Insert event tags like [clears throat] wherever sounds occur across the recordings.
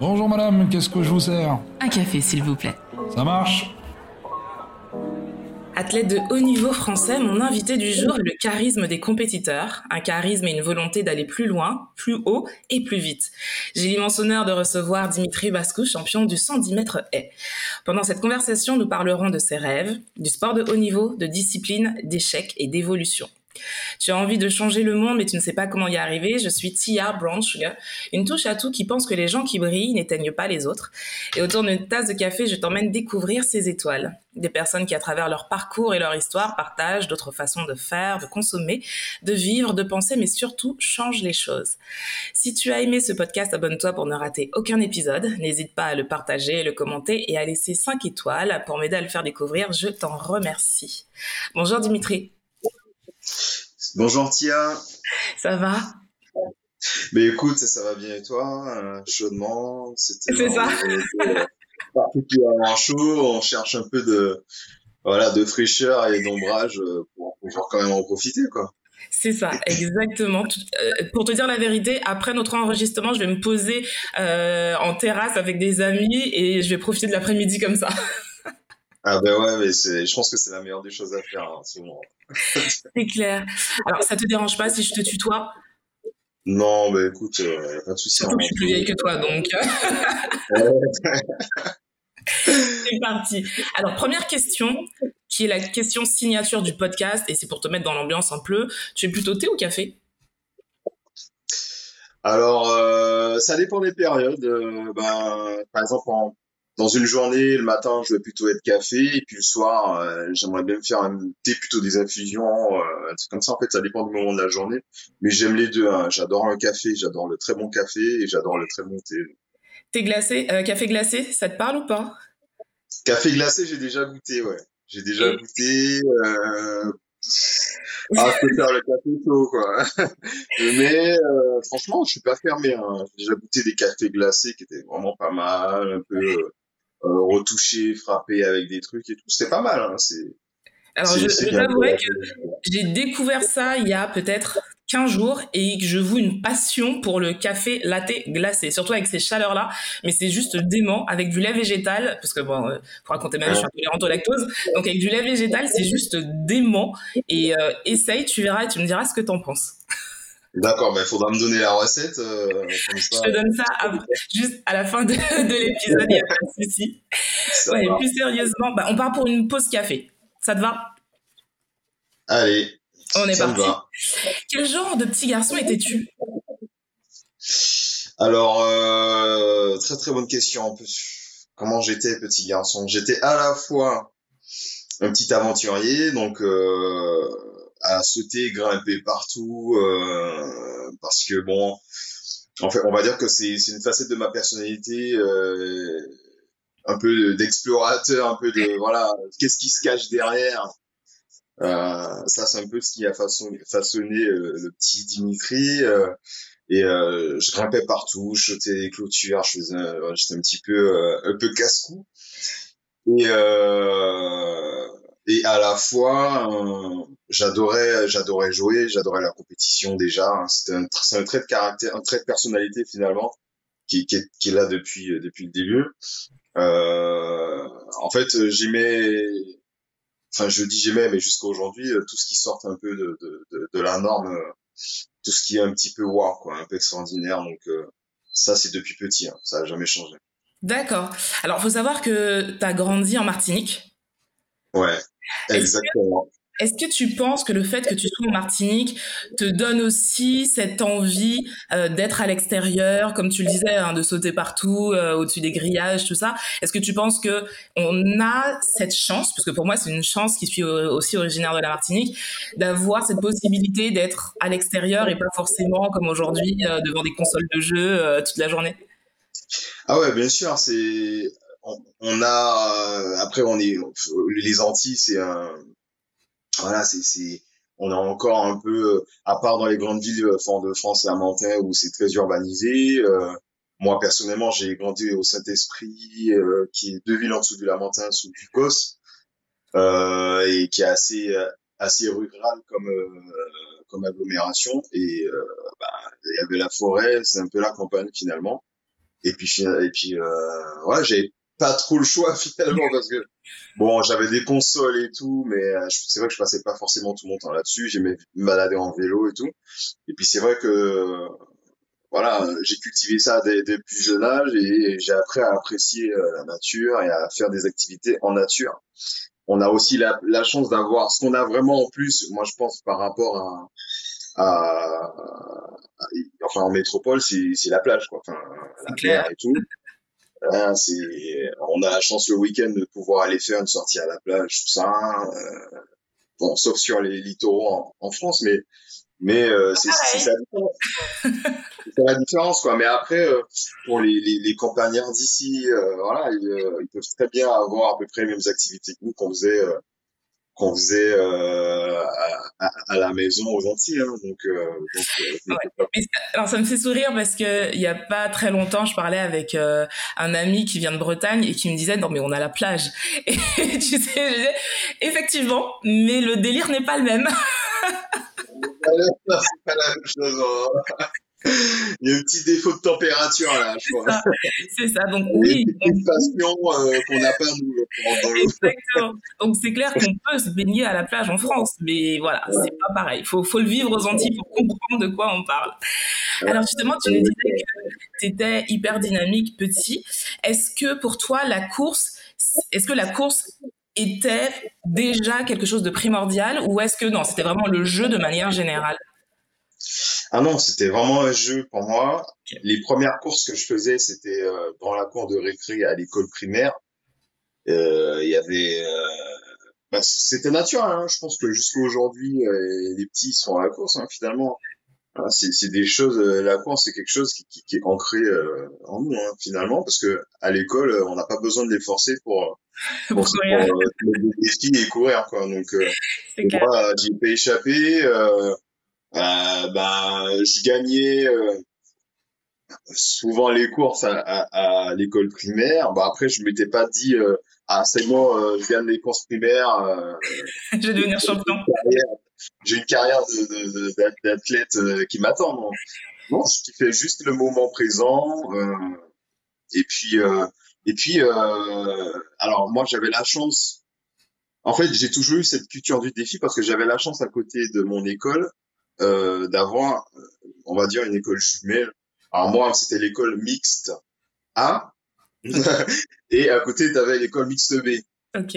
Bonjour madame, qu'est-ce que je vous sers? Un café, s'il vous plaît. Ça marche? Athlète de haut niveau français, mon invité du jour est le charisme des compétiteurs, un charisme et une volonté d'aller plus loin, plus haut et plus vite. J'ai l'immense honneur de recevoir Dimitri Bascou, champion du 110 mètres haies. Pendant cette conversation, nous parlerons de ses rêves, du sport de haut niveau, de discipline, d'échecs et d'évolution. Tu as envie de changer le monde, mais tu ne sais pas comment y arriver. Je suis Tia Sugar, une touche à tout qui pense que les gens qui brillent n'éteignent pas les autres. Et autour d'une tasse de café, je t'emmène découvrir ces étoiles. Des personnes qui, à travers leur parcours et leur histoire, partagent d'autres façons de faire, de consommer, de vivre, de penser, mais surtout changent les choses. Si tu as aimé ce podcast, abonne-toi pour ne rater aucun épisode. N'hésite pas à le partager, le commenter et à laisser 5 étoiles pour m'aider à le faire découvrir. Je t'en remercie. Bonjour Dimitri. Bonjour Tia. Ça va? Mais écoute, ça va bien et toi? Euh, Chaudement, c'était. C'est ça. Particulièrement chaud, on cherche un peu de voilà de fraîcheur et d'ombrage euh, pour pouvoir quand même en profiter quoi. C'est ça, exactement. Euh, pour te dire la vérité, après notre enregistrement, je vais me poser en terrasse avec des amis et je vais profiter de l'après-midi comme ça. Ah ben ouais, mais je pense que c'est la meilleure des choses à faire en ce moment. [laughs] c'est clair. Alors, ça te dérange pas si je te tutoie Non, mais écoute, euh, pas de souci. Surtout que je suis plus vieille que toi, donc. [laughs] c'est parti. Alors, première question, qui est la question signature du podcast, et c'est pour te mettre dans l'ambiance un peu. Tu es plutôt thé ou café? Alors, euh, ça dépend des périodes. Euh, ben, par exemple, en dans une journée, le matin, je vais plutôt être café, et puis le soir, euh, j'aimerais bien me faire un thé, plutôt des infusions, euh, comme ça. En fait, ça dépend du moment de la journée. Mais j'aime les deux. Hein. J'adore le café, j'adore le très bon café, et j'adore le très bon thé. Thé glacé, euh, café glacé, ça te parle ou pas? Café glacé, j'ai déjà goûté, ouais. J'ai déjà goûté. Euh... Ah, je peux faire le café chaud, quoi. [laughs] Mais euh, franchement, je suis pas fermé. Hein. J'ai déjà goûté des cafés glacés qui étaient vraiment pas mal, un peu euh, retouché, frappé avec des trucs et tout. C'était pas mal. Hein. C'est. Alors, je, je t'avouerai que j'ai découvert ça il y a peut-être 15 jours et que je voue une passion pour le café latte glacé, surtout avec ces chaleurs-là. Mais c'est juste dément avec du lait végétal, parce que bon, euh, pour raconter même, je suis intolérante au lactose. Donc avec du lait végétal, c'est juste dément. Et euh, essaye, tu verras et tu me diras ce que t'en penses. D'accord, mais il faudra me donner la recette. Euh, Je te donne ça juste à la fin de, l'épisode, il n'y a pas de souci. Ouais, plus sérieusement, bah, on part pour une pause café. Ça te va? Allez. On est parti. Quel genre de petit garçon étais-tu? Alors, euh, très très bonne question. Comment j'étais petit garçon? J'étais à la fois un petit aventurier, donc euh, à sauter, grimper partout, euh, parce que bon, en fait, on va dire que c'est une facette de ma personnalité, euh, un peu d'explorateur, un peu de [laughs] voilà, qu'est-ce qui se cache derrière. Euh, ça, c'est un peu ce qui a façonné, façonné euh, le petit Dimitri. Euh, et euh, je grimpais partout, je sautais les clôtures, je faisais, j'étais un petit peu, un peu casse-cou. Et et à la fois euh, j'adorais j'adorais jouer j'adorais la compétition déjà hein. c'était un, trait de caractère un trait de personnalité finalement qui, est, là depuis euh, depuis le début. Euh, en fait j'aimais enfin je dis j'aimais mais jusqu'à aujourd'hui euh, tout ce qui sort un peu de, la norme tout ce qui est un petit peu wow quoi un peu extraordinaire. Donc ça c'est depuis petit hein. ça a jamais changé. D'accord. Alors faut savoir que tu as grandi en Martinique Ouais, exactement. Est-ce que tu penses que le fait que tu sois en Martinique te donne aussi cette envie euh, d'être à l'extérieur, comme tu le disais, hein, de sauter partout, euh, au-dessus des grillages, tout ça? Est-ce que tu penses que on a cette chance, parce que pour moi c'est une chance qui suis aussi originaire de la Martinique, d'avoir cette possibilité d'être à l'extérieur et pas forcément comme aujourd'hui euh, devant des consoles de jeux toute la journée? Ah ouais, bien sûr, c'est on, a euh, après on est les Antilles c'est un voilà c'est c'est on a encore un peu à part dans les grandes villes euh, de France et à Menton où c'est très urbanisé euh, moi personnellement j'ai grandi au Saint-Esprit qui est deux villes en dessous du Lamentin sous Ducos euh, et qui est assez assez rural comme comme agglomération. Et bah, il y avait la forêt c'est un peu la campagne finalement. Et puis et puis euh, ouais, j'avais pas trop le choix [laughs] finalement parce que bon, j'avais des consoles et tout, mais euh, c'est vrai que je passais pas forcément tout mon temps là-dessus. J'aimais me balader en vélo et tout. Et puis c'est vrai que voilà, j'ai cultivé ça dès, dès, plus jeune âge et j'ai appris à apprécier euh, la nature et à faire des activités en nature. On a aussi la, la chance d'avoir ce qu'on a vraiment en plus. Moi, je pense par rapport à, à, enfin en métropole, c'est la plage, quoi. Enfin, la mer et tout. Hein, c'est, on a la chance le week-end de pouvoir aller faire une sortie à la plage, tout ça. Euh, bon, sauf sur les littoraux en, en France, mais mais euh, c'est ça c'est la différence quoi mais après euh, pour les, les, les campagnards d'ici euh, voilà ils, euh, ils, peuvent très bien avoir à peu près les mêmes activités que nous qu'on faisait qu'on faisait euh, à, à, la maison aux Antilles. Hein, donc, euh, donc euh, ouais. alors ça me fait sourire parce que il y a pas très longtemps, je parlais avec un ami qui vient de Bretagne et qui me disait non mais on a la plage. Et [laughs] tu sais, je disais effectivement, mais le délire n'est pas le même. [laughs] c'est pas la même chose. Hein. Il y a un petit défaut de température là, je crois. C'est ça. donc oui. Une passion euh, qu'on n'a pas nous. Exactement. Donc c'est clair qu'on peut se baigner à la plage en France, mais voilà, ouais. c'est pas pareil. Faut faut le vivre aux Antilles pour comprendre de quoi on parle. Alors justement, tu nous disais que tu étais hyper dynamique petit. Est-ce que pour toi la course, est-ce que la course était déjà quelque chose de primordial ou est-ce que non, c'était vraiment le jeu de manière générale? Ah non, c'était vraiment un jeu pour moi. Les premières courses que je faisais, c'était euh, dans la cour de récré à l'école primaire. Euh, il y avait, euh, bah, c'était naturel. Hein. Je pense que jusqu'à aujourd'hui, euh, les petits sont à la course hein, finalement. Hein, c'est des choses. Euh, la course, c'est quelque chose qui, qui, qui est ancré en nous hein, finalement, parce que à l'école, on n'a pas besoin de les forcer pour [laughs] pour, pour, pour des défis et courir quoi. Donc [laughs] moi, j'ai pas échappé. Euh, euh, ben, je gagnais euh, souvent les courses à, à, à l'école primaire. Bah après, je m'étais pas dit euh, ah c'est bon, euh, je gagne les courses primaires. Euh, [laughs] je vais devenir champion. J'ai une carrière d'athlète euh, qui m'attend. Non, non je fais juste le moment présent. Euh, et puis et puis alors moi j'avais la chance. En fait, j'ai toujours eu cette culture du défi parce que j'avais la chance à côté de mon école euh, d'avoir, on va dire, une école jumelle. Alors moi, c'était l'école mixte A, [laughs] et à côté, tu avais l'école mixte B. Ok.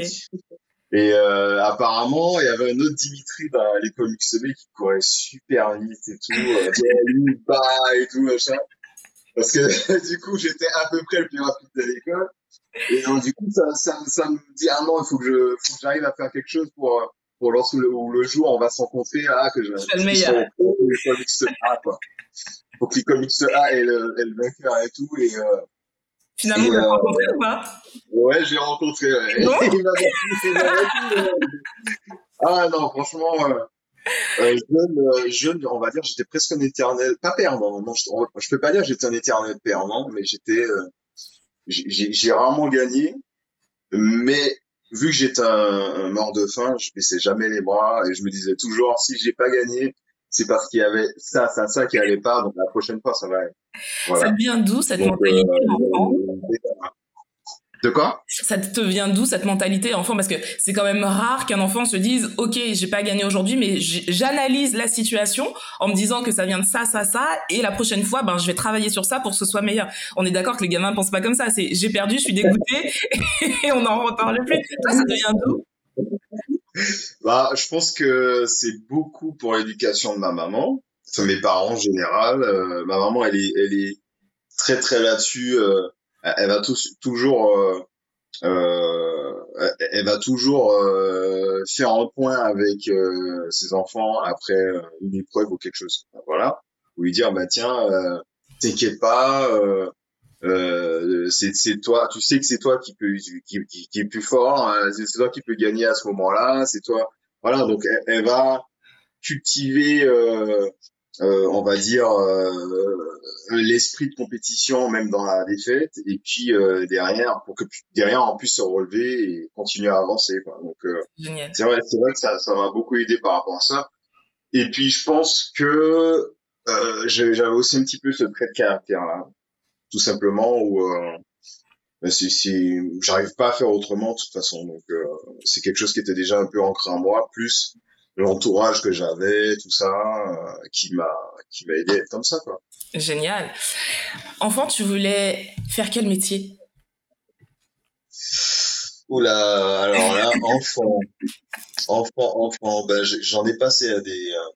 Et euh, apparemment, il y avait un autre Dimitri dans l'école mixte B qui courait super vite et tout, euh, [laughs] bas et tout, machin. Parce que [laughs] du coup, j'étais à peu près le plus rapide de l'école. Et donc, du coup, ça, ça, ça me dit, ah non, il faut que je, faut que j'arrive à faire quelque chose pour, pour lorsque le, le jour on va se rencontrer, ah, que je, le meilleur. L'école mixte A, quoi. Faut que l'école mixte A ait le, vainqueur et tout, et, euh, Finalement, vous l'avez euh, rencontré ou pas? Ouais, j'ai rencontré. Ouais. [laughs] Non ah non, franchement, euh, euh, jeune, euh, jeune, on va dire, j'étais presque un éternel, pas perdant. Non, je, je peux pas dire que j'étais un éternel perdant, mais j'étais, euh, j'ai rarement gagné, mais vu que j'étais un, un, mort de faim, je baissais jamais les bras et je me disais toujours si j'ai pas gagné, c'est parce qu'il y avait ça, ça, ça qui allait pas, donc la prochaine fois ça va. Voilà. Ça vient d'où cette mentalité euh, de quoi? Ça te vient d'où cette mentalité enfant? Parce que c'est quand même rare qu'un enfant se dise OK, j'ai pas gagné aujourd'hui, mais j'analyse la situation en me disant que ça vient de ça, ça, ça, et la prochaine fois, ben je vais travailler sur ça pour que ce soit meilleur. On est d'accord que les gamins pensent pas comme ça. C'est j'ai perdu, je suis dégoûté, [laughs] et on n'en reparle plus. Toi, ça te vient d'où? Bah, je pense que c'est beaucoup pour l'éducation de ma maman, enfin, mes parents en général. Euh, ma maman, elle est, elle est très très là-dessus. Euh, elle va toujours euh, euh, elle va toujours euh, faire un point avec euh, ses enfants après euh, une épreuve ou quelque chose. Voilà. Ou lui dire bah tiens euh, t'inquiète pas c'est toi tu sais que c'est toi qui peut qui, qui, qui, est plus fort hein, c'est toi qui peut gagner à ce moment-là c'est toi. Voilà. Donc elle, elle va cultiver euh, on va dire euh, l'esprit de compétition même dans la défaite et puis euh, derrière pour que derrière on puisse se relever et continuer à avancer quoi. donc c'est vrai c'est vrai que ça ça m'a beaucoup aidé par rapport à ça et puis je pense que j'avais aussi un petit peu ce trait de caractère là tout simplement, ou si, j'arrive pas à faire autrement de toute façon. Donc c'est quelque chose qui était déjà un peu ancré en moi, plus l'entourage que j'avais, tout ça, qui m'a qui m'a aidé à être comme ça, quoi. Génial. Enfant, tu voulais faire quel métier? Oula, alors là, [laughs] enfant, enfant, enfant, ben, j'en ai passé à des. Euh,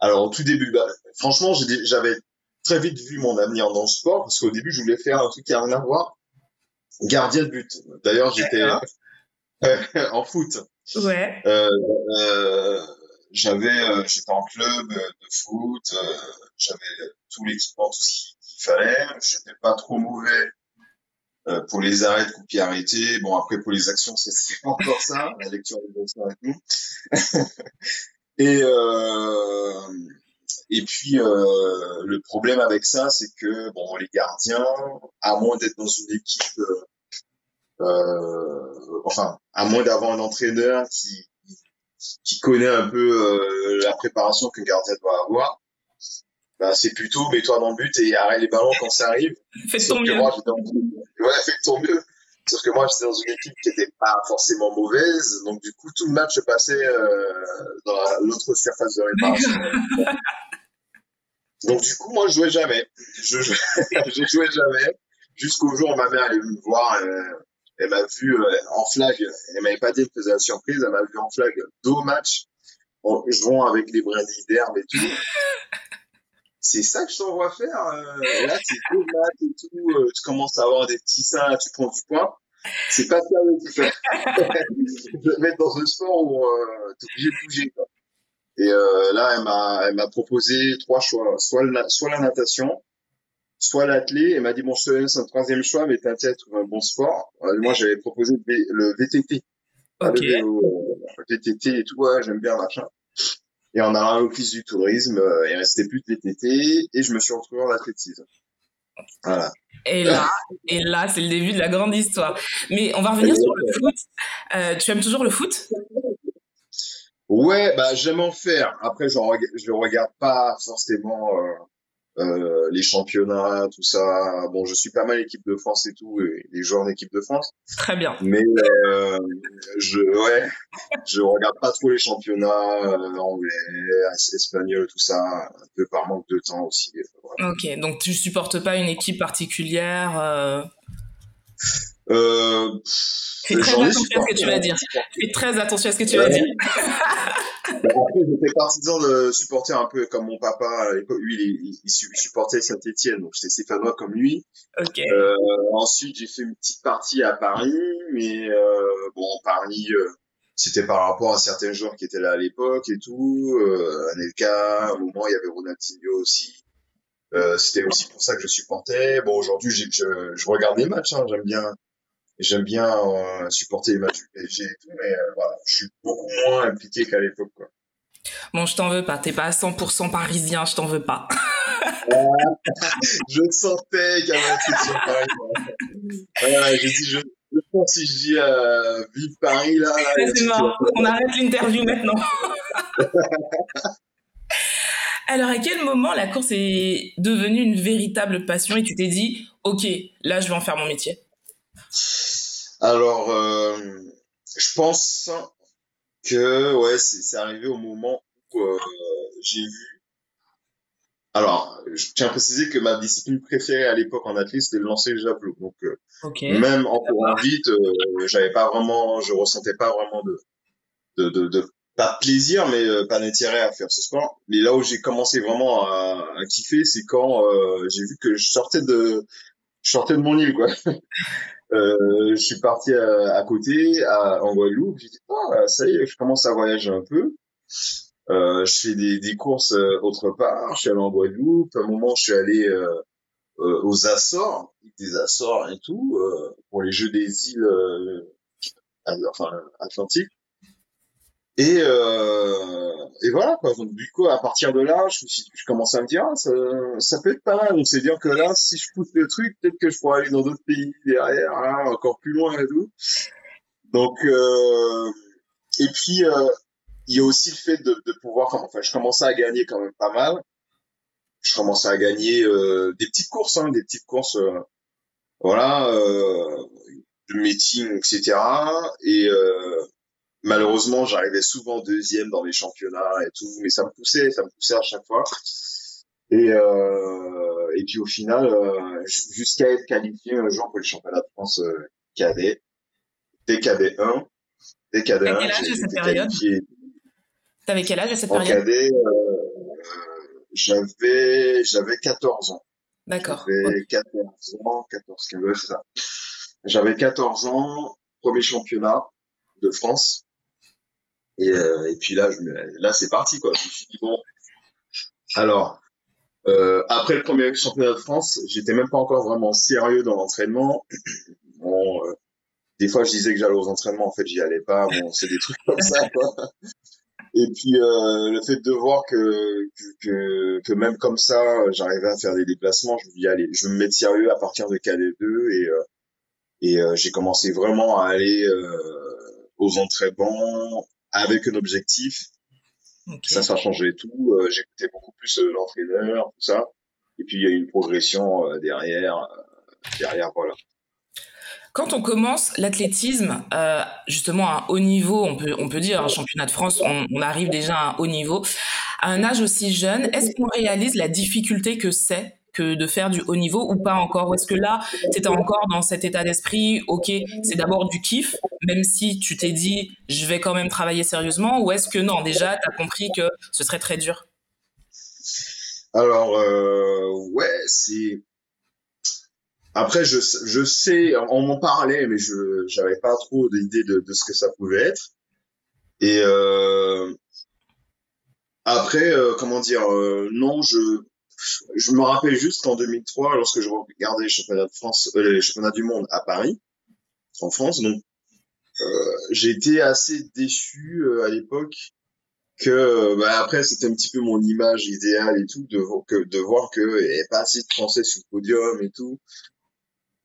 alors au tout début, bah, franchement, j'avais très vite vu mon avenir dans le sport parce qu'au début, je voulais faire un truc qui a rien à voir, gardien de but. D'ailleurs, j'étais [laughs] en foot. Ouais. Euh, euh, j'avais, j'étais en club de foot, j'avais tout l'export, tout ce qu'il fallait. J'étais pas trop mauvais euh, pour les arrêts de coups arrêtés. Bon, après, pour les actions, c'est [laughs] encore ça, la lecture des actions et tout. et, euh, et puis, euh, le problème avec ça, c'est que, bon, les gardiens, à moins d'être dans une équipe, euh, euh enfin, à moins d'avoir un entraîneur qui, qui connaît un peu euh, la préparation qu'un gardien doit avoir, bah, c'est plutôt mets-toi dans le but et arrête les ballons quand ça arrive. Fais ton mieux. Moi, dans... Ouais, fais ton mieux. Sauf que moi, j'étais dans une équipe qui n'était pas forcément mauvaise, donc du coup, tout le match se passait euh, dans l'autre surface de réparation. donc du coup, moi, je jouais jamais. Je jouais, [laughs] je jouais jamais. Jusqu'au jour où ma mère venue me voir. Euh, elle m'a vu euh, en flag. Elle m'avait pas dit qu'elle faisait la surprise. Elle m'a vu en flag deux matchs en jouant avec les brindilles d'herbe et tout [laughs] c'est ça que je t'envoie faire. Euh, là, c'est tout maths et tout. Euh, tu commences à avoir des petits seins, tu prends du poids. C'est pas ça que tu fais. [laughs] je vais mettre dans un sport où euh, tu es obligé de bouger. Quoi. Et là, elle m'a, elle m'a proposé trois choix. Soit, soit la natation, soit l'athlé. Elle m'a dit, bon, je te laisse un troisième choix, mais t'inquiète, trouve un bon sport. Euh, moi, j'avais proposé le VTT. Ok. Le VTT et tout, ouais, j'aime bien, machin. Et en allant à l'office du tourisme, euh, il restait plus de VTT et je me suis retrouvé en athlétisme. Voilà. Et là, et là, c'est le début de la grande histoire. Mais on va revenir sur le foot. Euh, tu aimes toujours le foot? Ouais, bah j'aime en faire. Après, je ne regarde pas forcément euh, les championnats, tout ça. Bon, je suis pas mal équipe de France et tout, et les joueurs d'équipe de France. Très bien. Mais euh, je, ouais, je regarde pas trop les championnats euh, anglais, espagnols, tout ça, un peu par manque de temps aussi. Ok, donc tu supportes pas une équipe particulière euh... Euh, Fais très attention à ce que tu vas dire. Fais très attention à ce que tu vas dire. [laughs] Après, j'étais partisan de supporter un peu comme mon papa à l'époque. Lui, il, il, supportait Saint-Etienne, donc j'étais stéphanois comme lui. Okay. Euh, ensuite, j'ai fait une petite partie à Paris, mais euh, bon, Paris, euh, c'était par rapport à certains joueurs qui étaient là à l'époque et tout. Euh, Anelka, à un moment, il y avait Ronaldinho aussi. Euh, c'était aussi pour ça que je supportais. Bon, aujourd'hui, je, je regarde les matchs, hein, j'aime bien j'aime bien euh, supporter les matchs du PSG et tout, mais euh, voilà, je suis beaucoup moins impliqué qu'à l'époque, quoi. Bon, je t'en veux pas, t'es pas 100% parisien, je t'en veux pas. [laughs] je sentais qu'il y avait une section Paris. Voilà, j'ai dit, je, je pense si je dis euh, vive Paris, là. là c'est marrant, on arrête l'interview maintenant. [laughs] Alors, à quel moment la course est devenue une véritable passion et tu t'es dit, OK, là, je vais en faire mon métier? Alors, euh, je pense que ouais, c'est arrivé au moment où euh, j'ai vu. Alors, je tiens à préciser que ma discipline préférée à l'époque en athlétisme c'était le lancer le javelot. Donc, euh, même en courant vite, j'avais pas vraiment, je ressentais pas vraiment de, de, de, de pas de plaisir, mais pas d'intérêt à faire ce sport. Mais là où j'ai commencé vraiment à, à kiffer, c'est quand j'ai vu que je sortais de, je sortais de mon île, quoi. [laughs] Euh, je suis parti à, à côté, à, en Guadeloupe. J'ai dit, ah, ça y est, je commence à voyager un peu. Euh, je fais des, des courses euh, autre part. Je suis allé en Guadeloupe. À un moment, je suis allé euh, euh aux Açores, des Açores et tout, pour les Jeux des îles, enfin Atlantiques. Et, euh, et voilà quoi. Donc du coup, à partir de là, je, je commence à me dire, ah, ça, ça peut être pas mal. Donc c'est dire que là, si je pousse le truc, peut-être que je pourrais aller dans d'autres pays derrière, hein, encore plus loin et tout. Donc euh, et puis euh, il y a aussi le fait de, de pouvoir, enfin, je commençais à gagner quand même pas mal. Je commençais à gagner euh, des petites courses, hein, des petites courses. Euh, voilà, euh, de meeting, etc. Et malheureusement, j'arrivais souvent deuxième dans les championnats et tout, mais ça me poussait, ça me poussait à chaque fois. Et, euh, et puis au final, euh, jusqu'à être qualifié un jour pour le championnat de France euh, cadet, dès cadet 1, dès cadet 1, j'ai été qualifié. T'avais quel âge à cette en période cadet, euh, j'avais j'avais 14 ans. D'accord. J'avais 14 ans, 14, 15, c'est ça. J'avais 14 ans, premier championnat de France. Et, euh, et puis là, je, là c'est parti quoi. Je me suis dit bon. Alors, euh, après le premier championnat de France, j'étais même pas encore vraiment sérieux dans l'entraînement. [clears throat] Bon, euh, des fois, je disais que j'allais aux entraînements, en fait, j'y allais pas. Bon, c'est des trucs comme ça, quoi. [laughs] Et puis le fait de voir que, que, même comme ça, j'arrivais à faire des déplacements, je me dis allez, je vais me mettre sérieux à partir de KD2 et et j'ai commencé vraiment à aller aux entraînements avec un objectif. Okay. Ça, ça a changé tout. Euh, J'écoutais beaucoup plus l'entraîneur, tout ça. Et puis il y a eu une progression derrière, derrière voilà. Quand on commence l'athlétisme, euh, justement à un haut niveau, on peut, on peut dire un championnat de France, on, on, arrive déjà à un haut niveau, à un âge aussi jeune, est-ce qu'on réalise la difficulté que c'est que de faire du haut niveau ou pas encore? Ou est-ce que là, tu étais encore dans cet état d'esprit, ok, c'est d'abord du kiff, même si tu t'es dit, je vais quand même travailler sérieusement, ou est-ce que non, déjà, tu as compris que ce serait très dur? Alors, euh, ouais, c'est après, je, je sais, on m'en parlait, mais je j'avais pas trop d'idée de, de ce que ça pouvait être. Et euh, après, euh, comment dire, non, je je me rappelle juste qu'en 2003, lorsque je regardais les championnats de France, euh, les championnats du monde à Paris, en France, donc euh, été assez déçu à l'époque que bah, après c'était un petit peu mon image idéale et tout de que de voir que il n'y avait pas assez de Français sur le podium et tout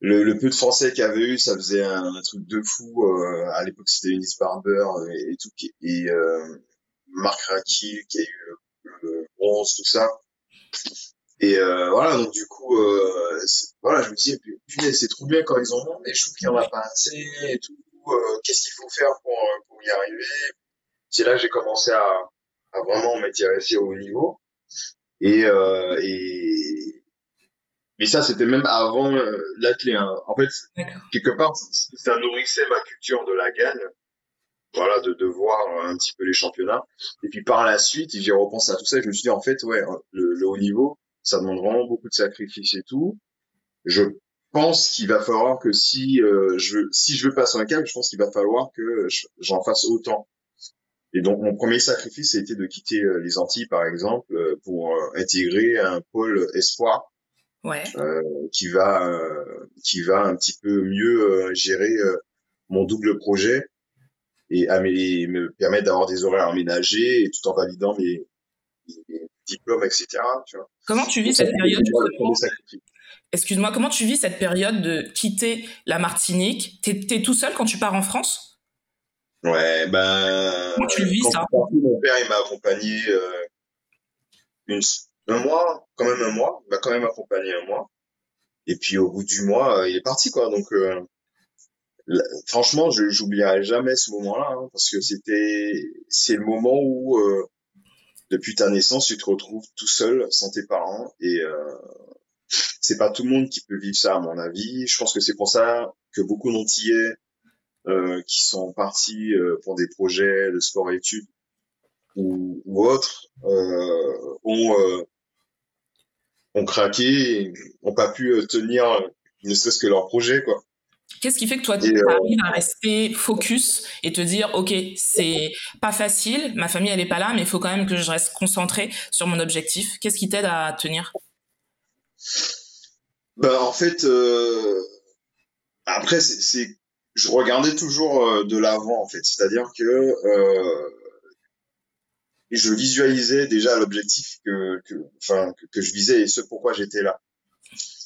le, le, peu de français qu'il y avait eu, ça faisait un, un truc de fou. Euh, à l'époque, c'était Eunice Barber et, et tout, et euh, Marc Raki qui a eu le, le, bronze, tout ça. Et euh, voilà, donc du coup, euh, voilà, je me disais, punaise, c'est trop bien quand ils en ont, mais je trouve qu'il n'y en a pas assez et tout. Euh, Qu'est-ce qu'il faut faire pour, pour y arriver? C'est là que j'ai commencé à, à vraiment m'intéresser au haut niveau. Et, et, mais ça, c'était même avant l'athlé. Hein. En fait, quelque part, ça nourrissait ma culture de la gagne. Voilà, de, de voir un petit peu les championnats. Et puis par la suite, j'ai repensé à tout ça. Et je me suis dit, en fait, ouais, le, le haut niveau, ça demande vraiment beaucoup de sacrifices et tout. Je pense qu'il va falloir que si euh, je si je veux passer un cap, je pense qu'il va falloir que j'en fasse autant. Et donc mon premier sacrifice, c'était de quitter euh, les Antilles, par exemple, pour intégrer un pôle espoir ouais. euh, qui va euh, qui va un petit peu mieux euh, gérer euh, mon double projet et à mes, me permettre d'avoir des horaires aménagés tout en validant mes, mes diplômes, etc. Tu vois. Comment tu vis cette période Excuse-moi, comment tu vis cette période de quitter la Martinique? T'es es tout seul quand tu pars en France? Ouais, ben. Comment tu le vis ça? Mon père, il m'a accompagné euh, une, un mois, quand même un mois, il m'a quand même accompagné un mois. Et puis au bout du mois, euh, il est parti quoi. Donc euh, franchement, je j'oublierai jamais ce moment-là hein, parce que c'était c'est le moment où euh, depuis ta naissance, tu te retrouves tout seul sans tes parents et euh, c'est pas tout le monde qui peut vivre ça à mon avis. Je pense que c'est pour ça que beaucoup d'Antillais euh, qui sont partis euh, pour des projets de sport et études ou, ou autres euh, ont ont craqué, ont pas pu tenir ne serait-ce que leur projet, quoi. Qu'est-ce qui fait que toi, tu arrives à rester focus et te dire, OK, c'est pas facile, ma famille, elle est pas là, mais il faut quand même que je reste concentré sur mon objectif. Qu'est-ce qui t'aide à tenir? Ben, En fait, euh... après, c'est je regardais toujours de l'avant, en fait. C'est-à-dire que euh je visualisais déjà l'objectif que, que, enfin, que, que, je visais et ce pourquoi j'étais là.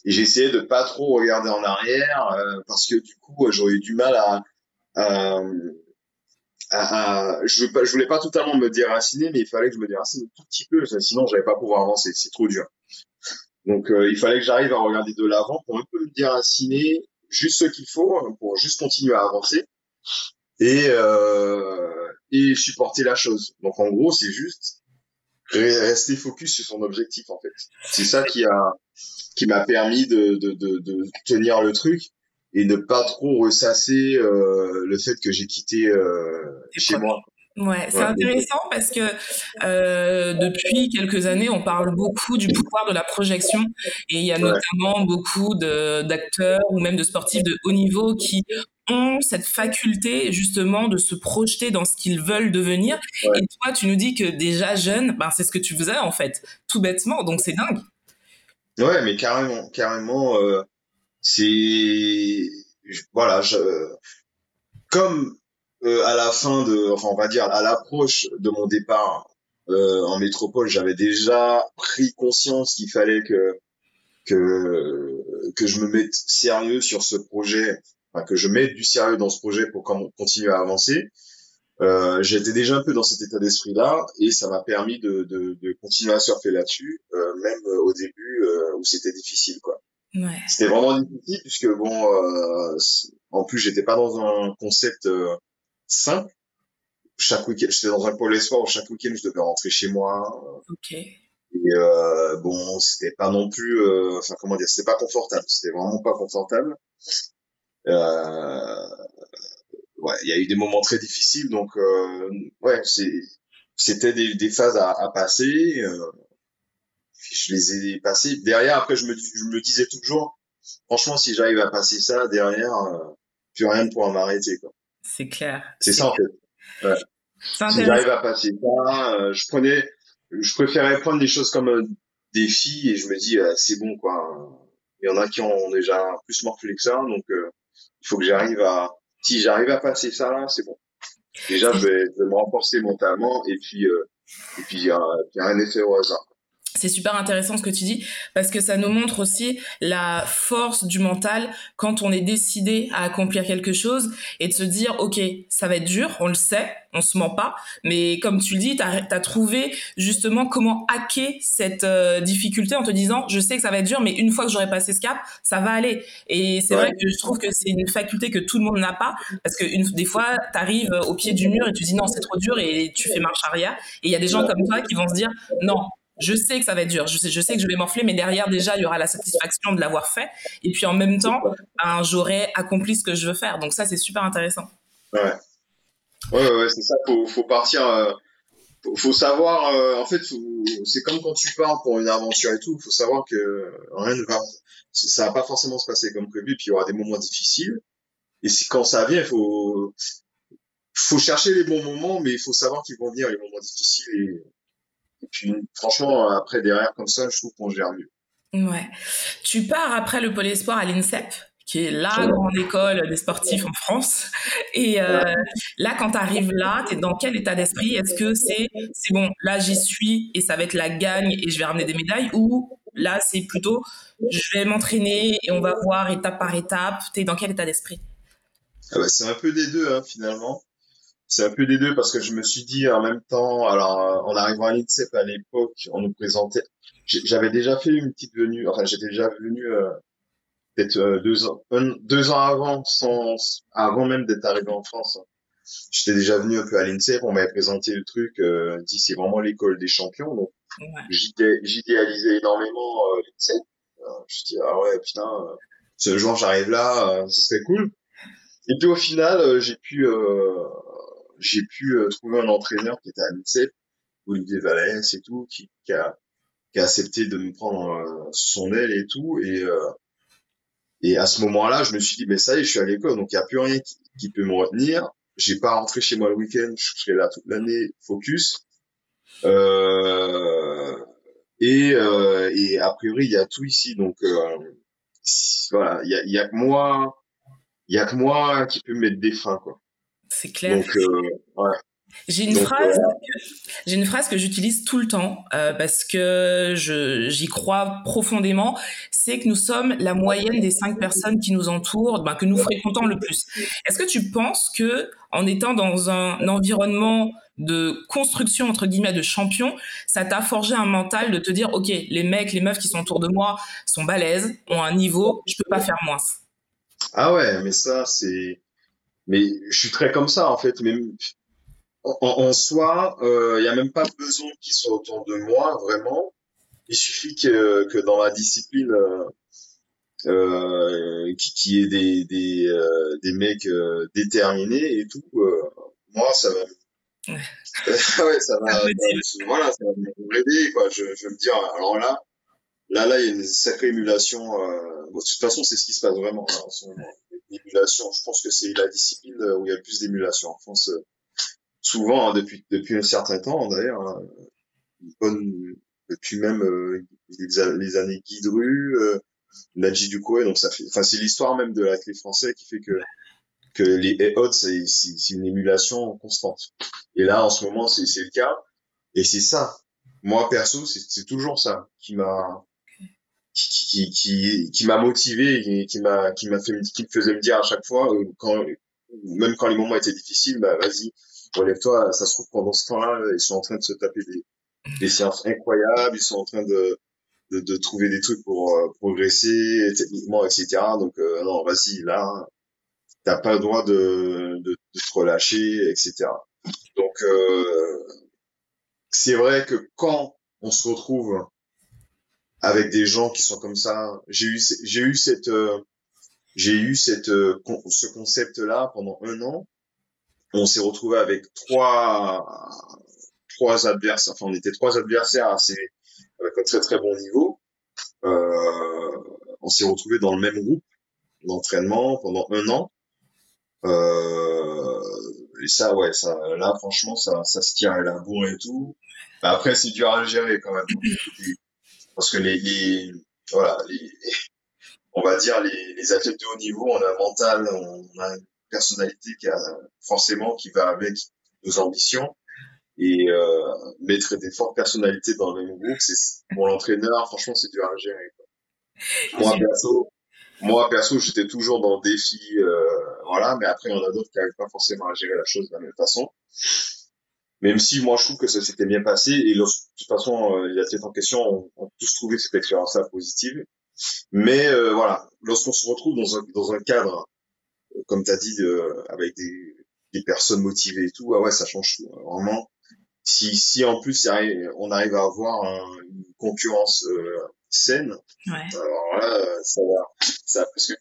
Et j'essayais de pas trop regarder en arrière euh, parce que du coup j'aurais eu du mal à, à, à, à je, je voulais pas totalement me déraciner, mais il fallait que je me déracine un tout petit peu, sinon j'allais pas pouvoir avancer, c'est trop dur. Donc il fallait que j'arrive à regarder de l'avant pour un peu me déraciner juste ce qu'il faut hein, pour juste continuer à avancer et et supporter la chose. Donc en gros, c'est juste rester focus sur son objectif en fait. C'est ça qui a qui m'a permis de, de, de, de, tenir le truc et ne pas trop ressasser euh, le fait que j'ai quitté euh, chez moi. Ouais, c'est intéressant parce que euh, depuis quelques années, on parle beaucoup du pouvoir de la projection et il y a notamment beaucoup d'acteurs ou même de sportifs de haut niveau qui ont cette faculté justement de se projeter dans ce qu'ils veulent devenir. Et toi, tu nous dis que déjà jeune, ben, c'est ce que tu faisais en fait, tout bêtement. Donc c'est dingue. Ouais, mais carrément, carrément, euh, c'est voilà, je, comme euh, à la fin de, enfin on va dire à l'approche de mon départ euh, en métropole, j'avais déjà pris conscience qu'il fallait que que que je me mette sérieux sur ce projet que je mette du sérieux dans ce projet pour continuer à avancer. Euh, j'étais déjà un peu dans cet état d'esprit-là et ça m'a permis de, de, de, continuer à surfer là-dessus, euh, même au début euh, où c'était difficile, quoi. Ouais. C'était vraiment difficile puisque bon, euh, en plus j'étais pas dans un concept euh, simple. Chaque week-end, j'étais dans un pôle espoir où chaque week-end je devais rentrer chez moi. Ok. Et bon, c'était pas non plus, enfin comment dire, c'était pas confortable. C'était vraiment pas confortable. Euh, ouais, il y a eu des moments très difficiles, donc euh, ouais, c'est c'était des, des, phases à, à passer. Euh, je les ai passées. Derrière, après, je me, je me disais toujours, franchement, si j'arrive à passer ça, derrière, plus rien ne pourra m'arrêter. C'est clair. C'est ça en fait. Ouais. Si j'arrive à passer ça, je prenais, je préférais prendre des choses comme des filles et je me dis, c'est bon quoi. Il y en a qui ont déjà plus morflé que ça, donc il faut que j'arrive à, si j'arrive à passer ça là, c'est bon. Déjà, je vais, me renforcer mentalement et puis, euh, et puis, il y a, y a un effet au hasard c'est super intéressant ce que tu dis parce que ça nous montre aussi la force du mental quand on est décidé à accomplir quelque chose et de se dire ok ça va être dur on le sait on se ment pas mais comme tu le dis tu as, trouvé justement comment hacker cette euh, difficulté en te disant je sais que ça va être dur mais une fois que j'aurai passé ce cap ça va aller. Et c'est vrai que je trouve que c'est une faculté que tout le monde n'a pas parce que une, des fois tu arrives au pied du mur et tu dis non c'est trop dur et tu fais marche arrière. Et il y a des gens comme toi qui vont se dire non je sais que ça va être dur, je sais, que je vais m'enfler, mais derrière déjà il y aura la satisfaction de l'avoir fait, et puis en même temps, ben, j'aurai accompli ce que je veux faire. Donc ça c'est super intéressant. Ouais, ouais, ouais, c'est ça. Faut, faut partir. Euh, faut, savoir. Euh, en fait, c'est comme quand tu pars pour une aventure et tout. Faut savoir que rien ne va. Ça va pas forcément se passer comme prévu, puis il y aura des moments difficiles. Et quand ça vient, faut faut chercher les bons moments, mais il faut savoir qu'ils vont venir les moments difficiles et puis, franchement, après, derrière, comme ça, je trouve qu'on gère mieux. Ouais. Tu pars après le Pôle Espoir à l'INSEP, qui est la grande école des sportifs en France. Et euh, là, quand tu arrives là, tu es dans quel état d'esprit? Est-ce que c'est c'est bon, là j'y suis et ça va être la gagne et je vais ramener des médailles? Ou là c'est plutôt je vais m'entraîner et on va voir étape par étape. Tu es dans quel état d'esprit? Ah bah, C'est un peu des deux hein, finalement c'est un peu des deux parce que je me suis dit en même temps, alors euh, en arrivant à l'INSEP à l'époque, on nous présentait, j'avais déjà fait une petite venue, enfin j'étais déjà venu euh, peut-être euh, deux ans, deux ans avant, sans, avant même d'être arrivé en France. J'étais déjà venu un peu à l'INSEP, on m'avait présenté le truc, euh, dit c'est vraiment l'école des champions, donc ouais. j'idéalisais énormément l'INSEP. je dis ah ouais putain, ce jour j'arrive là, ce serait cool. Et puis au final, j'ai pu j'ai pu euh, trouver un entraîneur qui était à l'INSEP, Olivier Vallès et tout, qui, qui, a, qui a accepté de me prendre euh, son aile et tout. Et, euh, et à ce moment-là, je me suis dit, mais ça y est, je suis à l'école, donc il n'y a plus rien qui, qui, peut me retenir. J'ai pas rentré chez moi le week-end, je serai là toute l'année, focus. Euh, et, euh, et a priori, il y a tout ici, donc voilà, il y a, y a que moi, il y a que moi qui peut mettre des freins, quoi. C'est clair. Donc, euh, J'ai une phrase, que, j'ai une phrase que j'utilise tout le temps euh, parce que je, j'y crois profondément. C'est que nous sommes la moyenne des cinq personnes qui nous entourent, ben, que nous fréquentons le plus. Est-ce que tu penses que en étant dans un environnement de construction entre guillemets de champion, ça t'a forgé un mental de te dire ok, les mecs, les meufs qui sont autour de moi sont balèzes, ont un niveau, je peux pas faire moins? Ah ouais, mais ça c'est, mais je suis très comme ça en fait, mais en, soi, il euh, n'y a même pas besoin qu'ils soient autour de moi vraiment. Il suffit que, que dans la discipline euh, euh, qui, qui est des des, euh, des mecs euh, déterminés et tout moi ça va. Ouais. [laughs] Ça va, voilà ça va m'aider quoi. Je, je veux me dire alors là là là il y a une sacrée émulation bon, de toute façon c'est ce qui se passe vraiment là, en ce moment l'émulation je pense que c'est la discipline où il y a le plus d'émulation en France souvent hein, depuis depuis un certain temps d'ailleurs hein, depuis même les, les, années Guidru Nadji Ducoé, donc ça fait, enfin c'est l'histoire même de l'athlète français qui fait que que les odds c'est c'est une émulation constante. Et là en ce moment c'est c'est le cas et c'est ça. Moi perso c'est toujours ça qui m'a qui qui qui, m'a motivé qui m'a qui m'a fait qui me faisait me dire à chaque fois euh, quand même quand les moments étaient difficiles bah vas-y relève-toi ça se trouve pendant ce temps-là ils sont en train de se taper des des séances incroyables ils sont en train de de, de, trouver des trucs pour euh, progresser techniquement, etc. Donc euh, non, vas-y, là, t'as pas le droit de, de, de, te relâcher, etc. Donc euh, c'est vrai que quand on se retrouve avec des gens qui sont comme ça, j'ai eu j'ai eu cette j'ai eu cette ce concept là pendant un an. On s'est retrouvé avec trois trois adversaires. Enfin, on était trois adversaires assez avec un très très bon niveau. Euh, on s'est retrouvé dans le même groupe d'entraînement pendant un an. Euh, et ça, ouais, ça, là, franchement, ça, ça se tient à la bourre et tout. Après, c'est dur à gérer quand même. Parce que les, les voilà, les, [laughs] on va dire les, les athlètes de haut niveau, on a un mental, on a une personnalité qui a forcément qui va avec nos ambitions et euh, mettre des fortes personnalités dans le même groupe, c'est pour l'entraîneur, franchement, c'est dur à gérer. Quoi. Moi perso, moi perso, j'étais toujours dans le défi, euh, voilà, mais après il y en a d'autres qui n'arrivent pas forcément à gérer la chose de la même façon. Même si moi je trouve que ça s'était bien passé et de toute façon euh, les athlètes en question ont, ont tous trouvé cette expérience-là positive. Mais euh, voilà, lorsqu'on se retrouve dans un, dans un cadre, comme tu as dit, euh, avec des, des personnes motivées et tout, ah ouais, ça change tout. Hein. Vraiment, si, si en plus on arrive à avoir une concurrence euh, saine, alors là, ça va, ça plus que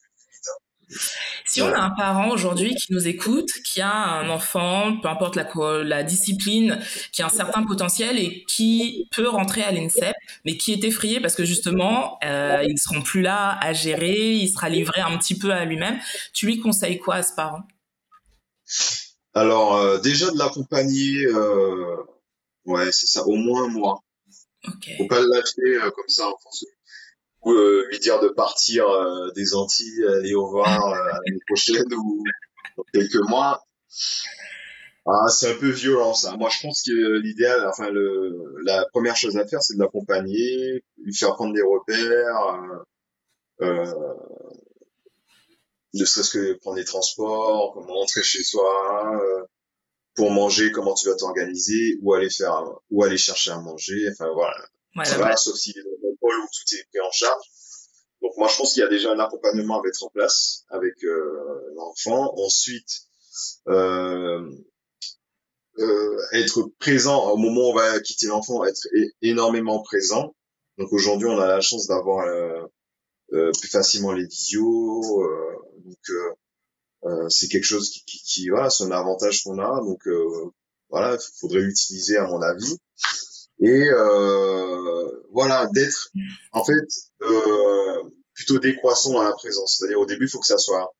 si on a un parent aujourd'hui qui nous écoute, qui a un enfant, peu importe la, la discipline, qui a un certain potentiel et qui peut rentrer à l'INSEP, mais qui est effrayé parce que justement, euh, ils seront plus là à gérer, il sera livré un petit peu à lui-même, tu lui conseilles quoi à ce parent? Alors, euh, déjà de l'accompagner euh, Ouais, c'est ça, au moins un mois. Okay. Faut pas le lâcher euh, comme ça en France. Ou euh, lui dire de partir euh, des Antilles, aller au revoir l'année prochaine ou dans quelques mois. Ah, c'est un peu violent ça. Moi, je pense que l'idéal, enfin, le, la première chose à faire, c'est de l'accompagner, lui faire prendre des repères, euh, ne serait-ce que prendre des transports, comment rentrer chez soi, euh, pour manger, comment tu vas t'organiser, où aller faire, où aller chercher à manger, enfin voilà. ça va, sauf dans un où tout est pris en charge. Donc moi je pense qu'il y a déjà un accompagnement à mettre en place avec euh, l'enfant. Ensuite, euh, euh, être présent au moment où on va quitter l'enfant, être énormément présent. Donc aujourd'hui on a la chance d'avoir euh, euh, plus facilement les visios. donc euh, c'est quelque chose qui, qui, qui voilà, c'est un avantage qu'on a. Donc voilà, il faudrait l'utiliser à mon avis. Et euh, voilà, d'être en fait plutôt décroissant à la présence. C'est-à-dire au début, il faut que ça soit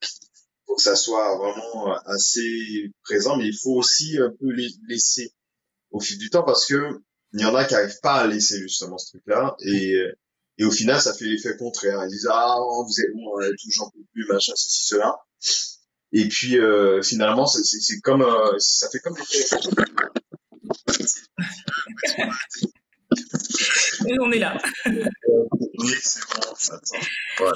faut que ça soit vraiment assez présent, mais il faut aussi un peu les laisser au fil du temps parce que il y en a qui arrivent pas à laisser justement ce truc-là et et au final ça fait l'effet contraire. Ils disent ah vous êtes bon, tout j'en peux plus machin ceci cela. Et puis euh, finalement, c'est comme euh, ça fait comme Et on est là. oui, c'est bon. Attends.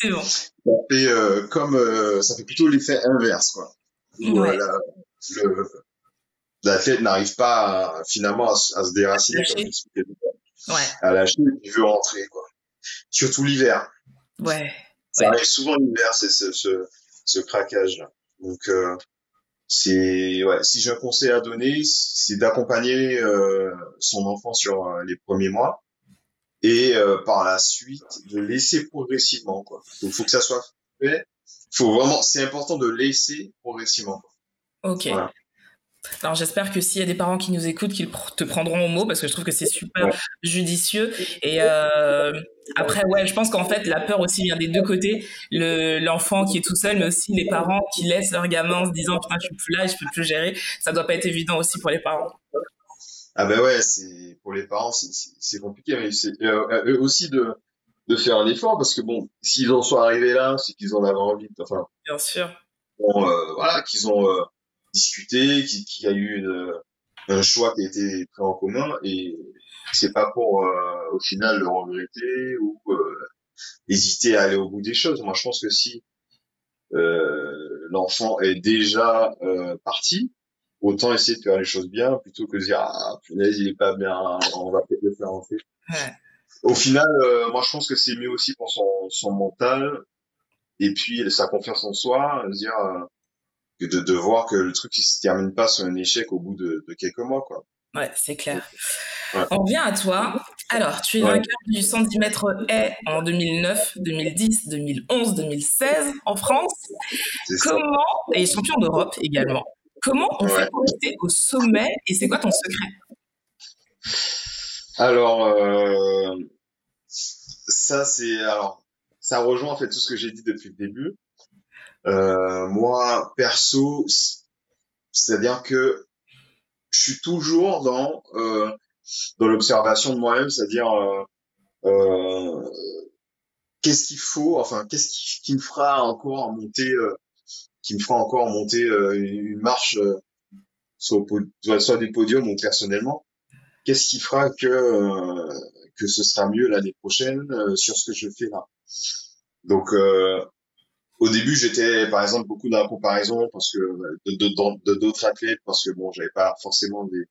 C'est bon. Ça fait euh, comme euh, ça fait plutôt l'effet inverse quoi. Ouais. le, l'athlète n'arrive pas à, finalement à, se déraciner, comme ouais. à lâcher, il veut rentrer, quoi. Surtout l'hiver. Ouais. Ça arrive souvent l'hiver, c'est ce, ce, ce craquage-là. Donc, euh, c'est ouais, si j'ai un conseil à donner, c'est d'accompagner euh, son enfant sur euh, les premiers mois et euh, par la suite de laisser progressivement quoi. Il faut que ça soit fait. Faut vraiment, c'est important de laisser progressivement. Quoi. Ok. Alors j'espère que s'il y a des parents qui nous écoutent, qu'ils te prendront au mot parce que je trouve que c'est super judicieux. Et euh, après, ouais, je pense qu'en fait la peur aussi vient des deux côtés. Le l'enfant qui est tout seul, mais aussi les parents qui laissent leur gamin en se disant putain je suis plus là, je peux plus gérer. Ça doit pas être évident aussi pour les parents. Ah ben ouais, c'est pour les parents c'est compliqué, mais c'est euh, eux aussi de de faire un effort parce que bon, s'ils en sont arrivés là, c'est qu'ils en avaient envie. Enfin. Bien sûr. Bon, euh, voilà, qu'ils ont euh, discuté, qu'il y a eu une, un choix qui a été pris en commun et c'est pas pour euh, au final le regretter ou euh, hésiter à aller au bout des choses. Moi, je pense que si euh, l'enfant est déjà parti, autant essayer de faire les choses bien plutôt que de dire ah punaise il est pas bien, on va peut-être le faire rentrer. Ouais. Au final, moi je pense que c'est mieux aussi pour son, son mental et puis sa confiance en soi, de de, de voir que le truc qui se termine pas sur un échec au bout de, de quelques mois, quoi. Ouais, c'est clair. Ouais. On revient à toi. Alors, tu es ouais. vainqueur du 110 mètres haies en 2009, 2010, 2011, 2016 en France. Comment, ça. et champion d'Europe également, comment on ouais. fait pour rester au sommet et c'est quoi ton secret? Alors, euh, ça c'est, alors, ça rejoint en fait tout ce que j'ai dit depuis le début. Euh, moi, perso, c'est-à-dire que je suis toujours dans euh, dans l'observation de moi-même, c'est-à-dire euh, euh, qu'est-ce qu'il faut, enfin qu'est-ce qui, me fera encore monter, euh, qui me fera encore monter euh, une marche soit, soit des podiums ou personnellement, qu'est-ce qui fera que que ce sera mieux l'année prochaine sur ce que je fais là? Donc au début, j'étais, par exemple, beaucoup dans la comparaison parce que de d'autres athlètes, parce que bon, j'avais pas forcément des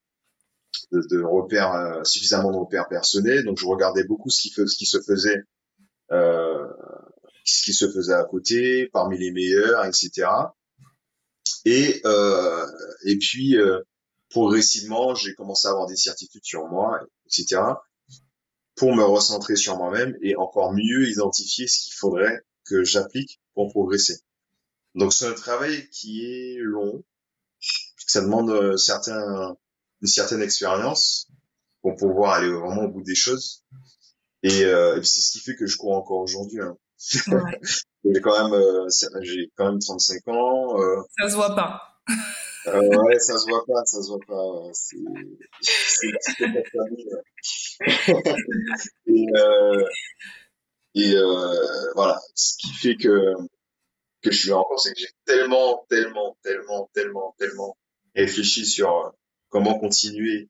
de, de repères euh, suffisamment de repères personnels, donc je regardais beaucoup ce qui, ce qui se faisait, euh, ce qui se faisait à côté, parmi les meilleurs, etc. Et euh, et puis euh, progressivement, j'ai commencé à avoir des certitudes sur moi, etc. Pour me recentrer sur moi-même et encore mieux identifier ce qu'il faudrait que j'applique pour progresser. Donc c'est un travail qui est long, ça demande euh, certains, une certaine expérience pour pouvoir aller vraiment au bout des choses. Et, euh, et c'est ce qui fait que je cours encore aujourd'hui. Hein. Ouais. [laughs] j'ai quand même, euh, j'ai quand même 35 ans. Euh, ça se voit pas. Euh, ouais, ça se voit pas, ça se voit pas. C'est, c'est, c'est [laughs] et, euh, et euh, voilà, ce qui fait que que je suis encore, c'est que j'ai tellement, tellement, tellement, tellement, tellement réfléchi sur comment continuer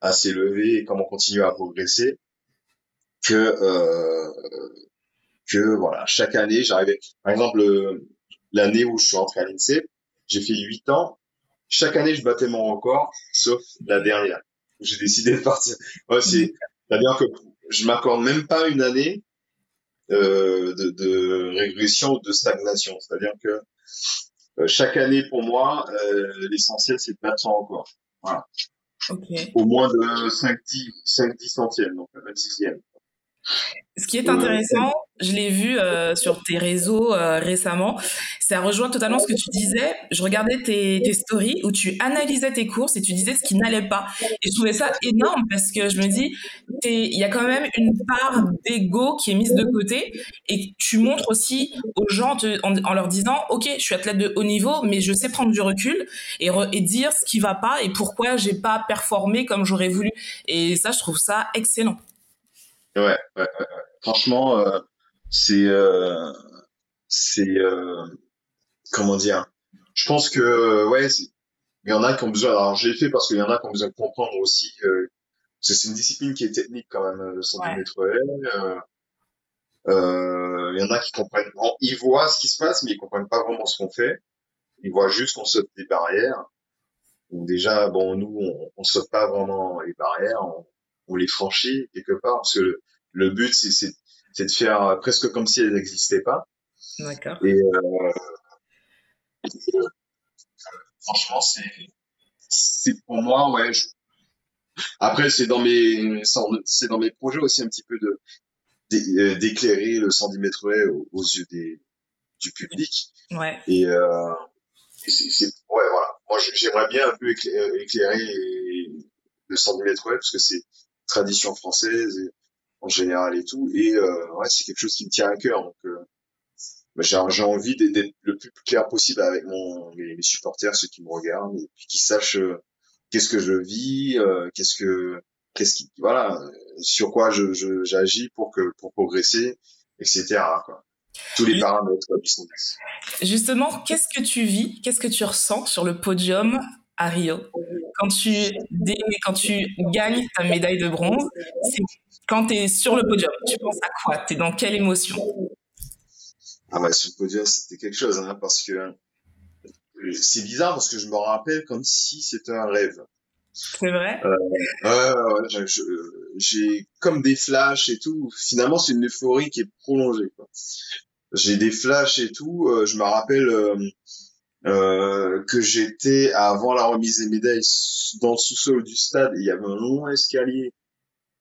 à s'élever et comment continuer à progresser que euh, que voilà, chaque année, j'arrivais. Par exemple, l'année où je suis entré à l'INSEE, j'ai fait huit ans. Chaque année, je battais mon record, sauf la dernière. J'ai décidé de partir. Ouais, c'est, c'est-à-dire que je m'accorde même pas une année euh, de, de, régression ou de stagnation. C'est-à-dire que euh, chaque année, pour moi, euh, l'essentiel, c'est de battre son record. Voilà. Okay. Au moins de 5-10 5-10 centièmes, donc 26e. Ce qui est intéressant, je l'ai vu euh, sur tes réseaux euh, récemment, ça rejoint totalement ce que tu disais. Je regardais tes, stories où tu analysais tes courses et tu disais ce qui n'allait pas. Et je trouvais ça énorme parce que je me dis, il y a quand même une part d'ego qui est mise de côté et tu montres aussi aux gens en, leur disant, OK, je suis athlète de haut niveau, mais je sais prendre du recul et, re, et dire ce qui va pas et pourquoi j'ai pas performé comme j'aurais voulu. Et ça, je trouve ça excellent. Ouais. franchement, euh, c'est, euh, c'est, euh, comment dire? Je pense que, ouais, il y en a qui ont besoin. Alors, j'ai fait parce qu'il y en a qui ont besoin de comprendre aussi que c'est une discipline qui est technique quand même, le centimètre ouais. Euh, euh, il y en a qui comprennent. Ils voient ce qui se passe, mais ils comprennent pas vraiment ce qu'on fait. Ils voient juste qu'on saute des barrières. Donc déjà, bon, nous, on, on saute pas vraiment les barrières, on, on les franchit quelque part, parce que le, le but, c'est, c'est, de faire presque comme si elles n'existaient pas. D'accord. Et, euh, franchement, c'est, pour moi, ouais. je- Après, c'est dans mes, c'est dans mes projets aussi un petit peu de euh, d'éclairer le 110 mètres aux, aux yeux des du public. Ouais. Et, euh, et c'est, ouais, voilà. Moi, j'ai- j'aimerais bien un peu écla- euh, éclairer le 110 mètres parce que c'est tradition française et- en général et tout. Et euh, ouais, c'est quelque chose qui me tient à cœur. Donc, euh, bah, j'ai, envie d'être le plus clair possible avec mon, mes, mes supporters, ceux qui me regardent, et puis qu'ils sachent euh, qu'est-ce que je vis, euh, qu'est-ce que, qu'est-ce qui, voilà, euh, sur quoi je, je, j'agis pour que, pour progresser, etc. Quoi. Tous les paramètres quoi, qui sont Justement, qu'est-ce que tu vis, qu'est-ce que tu ressens sur le podium à Rio? Quand tu, dé- quand tu gagnes ta médaille de bronze c'est Quand tu es sur le podium, tu penses à quoi? Tu es dans quelle émotion? Ah bah sur le podium, c'était quelque chose, hein, parce que euh, c'est bizarre parce que je me rappelle comme si c'était un rêve. C'est vrai? Ouais, ouais, ouais, je- je- j'ai comme des flashs et tout. Finalement, c'est une euphorie qui est prolongée. J'ai des flashs et tout. euh, je me rappelle euh, euh, que j'étais avant la remise des médailles dans le sous-sol du stade. Il y avait un long escalier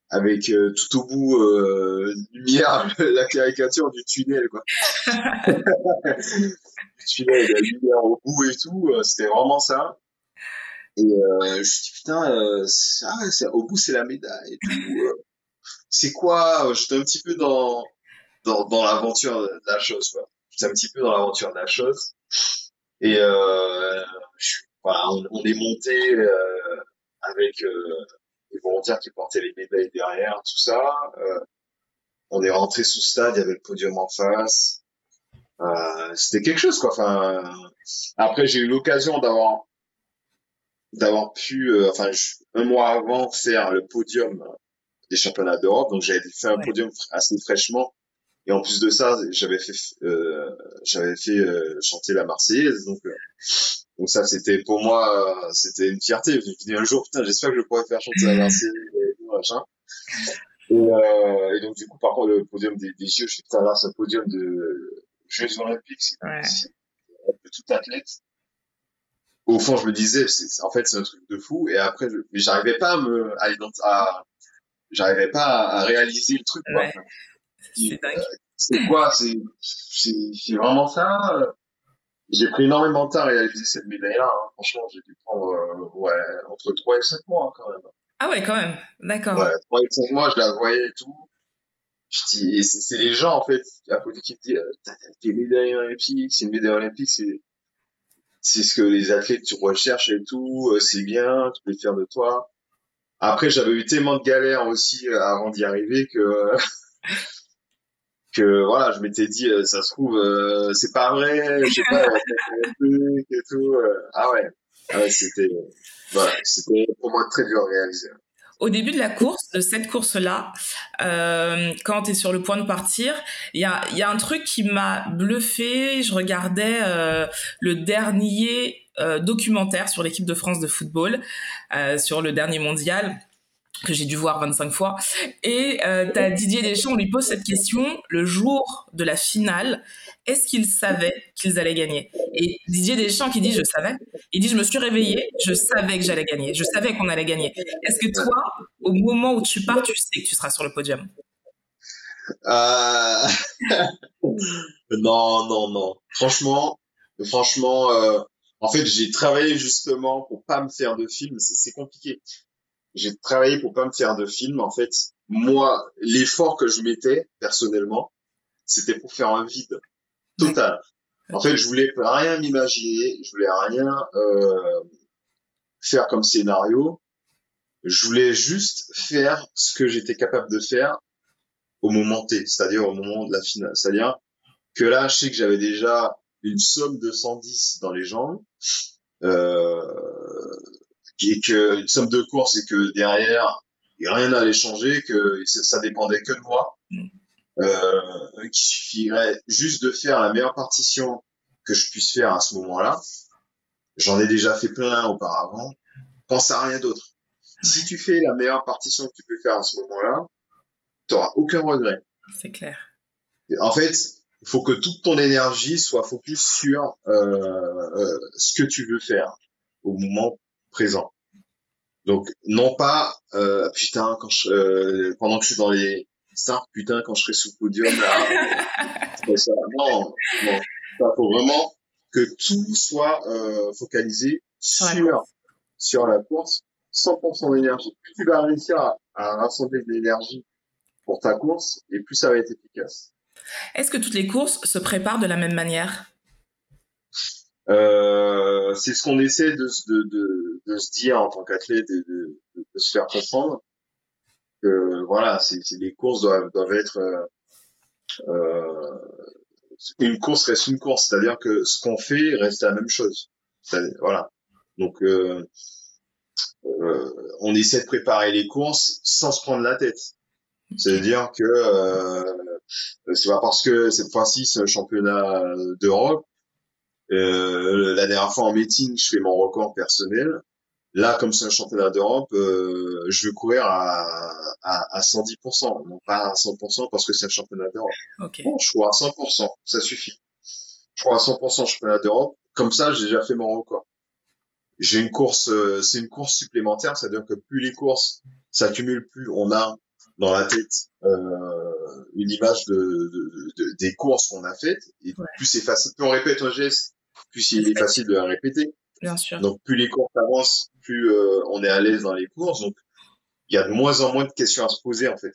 avec euh, tout au bout euh, lumière, [laughs] la caricature du tunnel, quoi. [laughs] Le tunnel, la lumière au bout et tout. euh, C'était vraiment ça. Et euh, je me suis dit putain, euh, c'est- ouais, c'est- au bout c'est la médaille et tout. euh. c'est quoi J'étais un petit peu dans dans, dans l'aventure de la chose quoi. J'étais un petit peu dans l'aventure de la chose. Et euh, je- voilà, on, on est monté euh, avec euh, les volontaires qui portaient les médailles derrière, tout ça. Euh, on est rentré sous stade, il y avait le podium en face. Euh, C'était quelque chose quoi. Enfin, après j'ai eu l'occasion d'avoir d'avoir pu, euh, enfin, je- un mois avant, faire le podium des championnats d'Europe. Donc, j'avais fait un Ouais. podium assez fraîchement. Et en plus de ça, j'avais fait, j'avais fait chanter la Marseillaise. Donc, donc ça, c'était pour moi, euh, c'était une fierté. Je me suis dit un jour, putain, j'espère que je pourrais faire chanter la Marseillaise et tout, machin. Et, euh, et donc, du coup, par contre, le podium des, des Jeux, je suis putain, là, c'est un podium de Jeux Olympiques. C'est Ouais. tout athlète au fond, je me disais, c'est, en fait, c'est un truc de fou. Et après, je, mais j'arrivais pas à me, à, à- j'arrivais pas à, à réaliser le truc. Quoi. C'est dingue. C'est quoi? C'est, c'est, c'est vraiment ça. J'ai pris énormément de temps à réaliser cette médaille-là. hein. Franchement, j'ai dû prendre, euh, ouais, entre 3 et 5 mois hein, quand même. Ah ouais, quand même. D'accord. Ouais, 3 et 5 mois, je la voyais et tout. Je dis, et c'est, les gens, en fait, à côté qui me disent, euh, tes médailles olympiques, c'est une médaille olympique, c'est, c'est ce que les athlètes tu recherches et tout, euh, c'est bien, tu peux le faire de toi. Après, j'avais eu tellement de galères aussi avant d'y arriver que que voilà, je m'étais dit, euh, ça se trouve, euh, c'est pas vrai, je sais pas, [laughs] et tout. euh. ah ouais, ah ouais, c'était voilà, pour moi très dur à réaliser. Au début de la course, de cette course-là, euh, quand tu es sur le point de partir, il y a, y a un truc qui m'a bluffé. Je regardais euh, le dernier documentaire sur l'équipe de France de football, sur le dernier mondial que j'ai dû voir 25 fois. Et euh, t'as Didier Deschamps, on lui pose cette question le jour de la finale. Est-ce qu'ils savaient qu'ils allaient gagner? Et Didier Deschamps qui dit je savais. Il dit je me suis réveillé, je savais que j'allais gagner, je savais qu'on allait gagner. Est-ce que toi, au moment où tu pars, tu sais que tu seras sur le podium? Euh... [laughs] non, non, non. Franchement, franchement, euh, en fait, j'ai travaillé justement pour pas me faire de film. C'est compliqué. J'ai travaillé pour pas me faire de film. En fait, moi, l'effort que je mettais personnellement, c'était pour faire un vide total. [laughs] En fait, je voulais rien m'imaginer, je voulais rien euh, faire comme scénario. Je voulais juste faire ce que j'étais capable de faire au moment T, c'est-à-dire au moment de la finale. C'est-à-dire que là, je sais que j'avais déjà une somme de 110 dans les jambes, euh, et que une somme de course et que derrière, rien n'allait changer, que ça, ça dépendait que de moi, euh, qu'il suffirait juste de faire la meilleure partition que je puisse faire à ce moment-là. J'en ai déjà fait plein auparavant. Pense à rien d'autre. Si tu fais la meilleure partition que tu peux faire à ce moment-là, tu n'auras aucun regret. C'est clair. En fait, il faut que toute ton énergie soit focus sur euh, euh, ce que tu veux faire au moment présent. Donc non pas euh, putain quand je euh, pendant que je suis dans les stars putain quand je serai sous podium là. [laughs] Ça. non non. Il faut vraiment que tout soit euh, focalisé sur sur la course. 100% d'énergie. Plus tu vas réussir à, à rassembler de l'énergie pour ta course et plus ça va être efficace. Est-ce que toutes les courses se préparent de la même manière? Euh, c'est ce qu'on essaie de, de, de, de, se dire en tant qu'athlète et de, se faire comprendre que voilà, c'est les courses doivent, doivent être euh, euh, une course reste une course, c'est-à-dire que ce qu'on fait reste la même chose. Voilà. Donc euh, euh, on essaie de préparer les courses sans se prendre la tête. C'est-à-dire que euh, c'est pas parce que cette fois-ci c'est un championnat d'Europe euh, la dernière fois en meeting, je fais mon record personnel. Là, comme c'est un championnat d'Europe, euh, je veux courir à, à, à 110%, non pas à 100% parce que c'est un championnat d'Europe. Okay. Bon, je cours à 100%, ça suffit. Je cours à 100% championnat d'Europe. Comme ça, j'ai déjà fait mon record. J'ai une course, euh, c'est une course supplémentaire, c'est-à-dire que plus les courses s'accumulent, plus on a dans la tête euh, une image de, de, de, des courses qu'on a faites et Ouais. plus c'est facile plus on répète un geste plus il est facile de la répéter Bien sûr. donc plus les courses avancent plus euh, on est à l'aise dans les courses donc il y a de moins en moins de questions à se poser en fait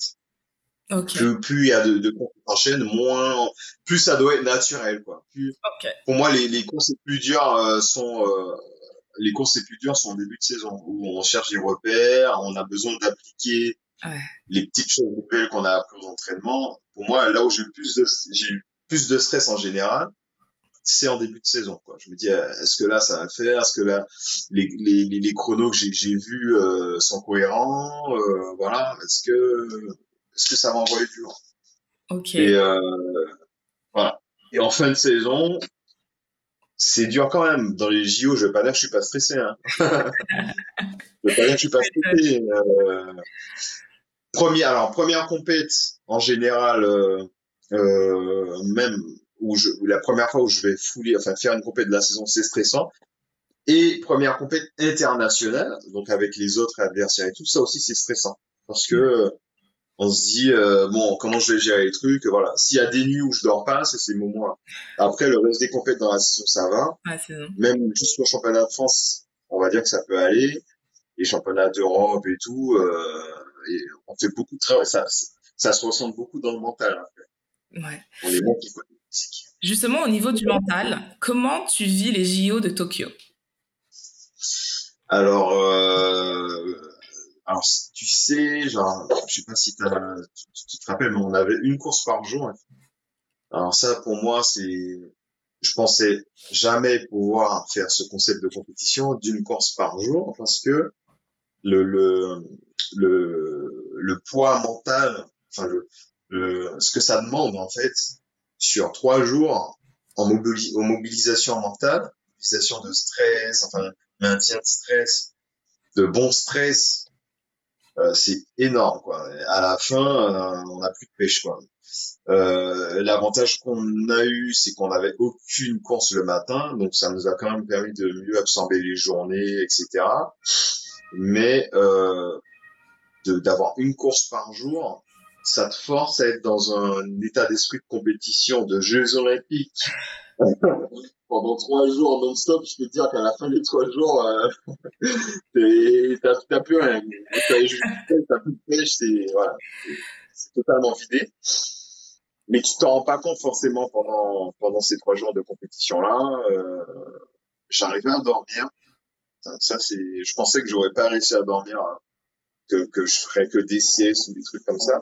ok. plus plus il y a de, de courses qui s'enchaînent moins plus ça doit être naturel quoi plus pour moi les, les courses les plus dures euh, sont euh, les courses les plus dures sont au début de saison où on cherche des repères on a besoin d'appliquer Ouais. les petites choses nouvelles qu'on a appris aux entraînements. Pour moi, là où j'ai eu plus de, j'ai eu plus de stress en général, c'est en début de saison. Quoi. Je me dis, euh, est-ce que là ça va le faire? Est-ce que là les, les, les, chronos que j'ai, vus euh, sont cohérents? Euh, Voilà. Est-ce que est-ce que ça va envoyer du lourd Ok. Et euh, voilà. Et en fin de saison, c'est dur quand même. Dans les JO, je vais pas dire que je suis pas stressé. Hein. [laughs] je vais pas dire que je suis pas stressé. Premier, alors première compète en général, même où je, où la première fois où je vais fouler, enfin faire une compète de la saison, c'est stressant. Et première compète internationale, donc avec les autres adversaires et tout, ça aussi c'est stressant parce que on se dit euh, bon comment je vais gérer les trucs, voilà. S'il y a des nuits où je dors pas, c'est ces moments-là. Après le reste des compètes dans la saison ça va, bon. même jusqu'au championnat de France, on va dire que ça peut aller. Les championnats d'Europe et tout, euh, et on fait beaucoup de travail. Ça, ça se ressent beaucoup dans le mental. Après. Ouais. On est bon qui. Justement, au niveau du mental, comment tu vis les JO de Tokyo? Alors, euh, alors tu sais, genre, je sais pas si tu, tu te rappelles, mais on avait une course par jour. hein. Alors ça, pour moi, c'est, je pensais jamais pouvoir faire ce concept de compétition d'une course par jour parce que le le le, le poids mental, enfin le, le ce que ça demande en fait sur trois jours en mobili- en mobilisation mentale, mobilisation de stress, enfin maintien de stress, de bon stress, euh, c'est énorme quoi. À la fin, euh, on n'a plus de pêche quoi. Euh, L'avantage qu'on a eu, c'est qu'on n'avait aucune course le matin, donc ça nous a quand même permis de mieux absorber les journées, etc. Mais euh, d'avoir une course par jour, ça te force à être dans un état d'esprit de compétition, de Jeux olympiques. [laughs] Pendant trois jours non-stop, je peux te dire qu'à la fin des trois jours, euh, [laughs] t'as plus rien. T'as plus de pêche, c'est voilà, totalement vidé. Mais tu t'en rends pas compte forcément pendant pendant ces trois jours de compétition là. Euh, J'arrivais à dormir. Ça, ça, c'est, je pensais que j'aurais pas réussi à dormir, hein, que que je ferais que des siestes ou des trucs comme ça.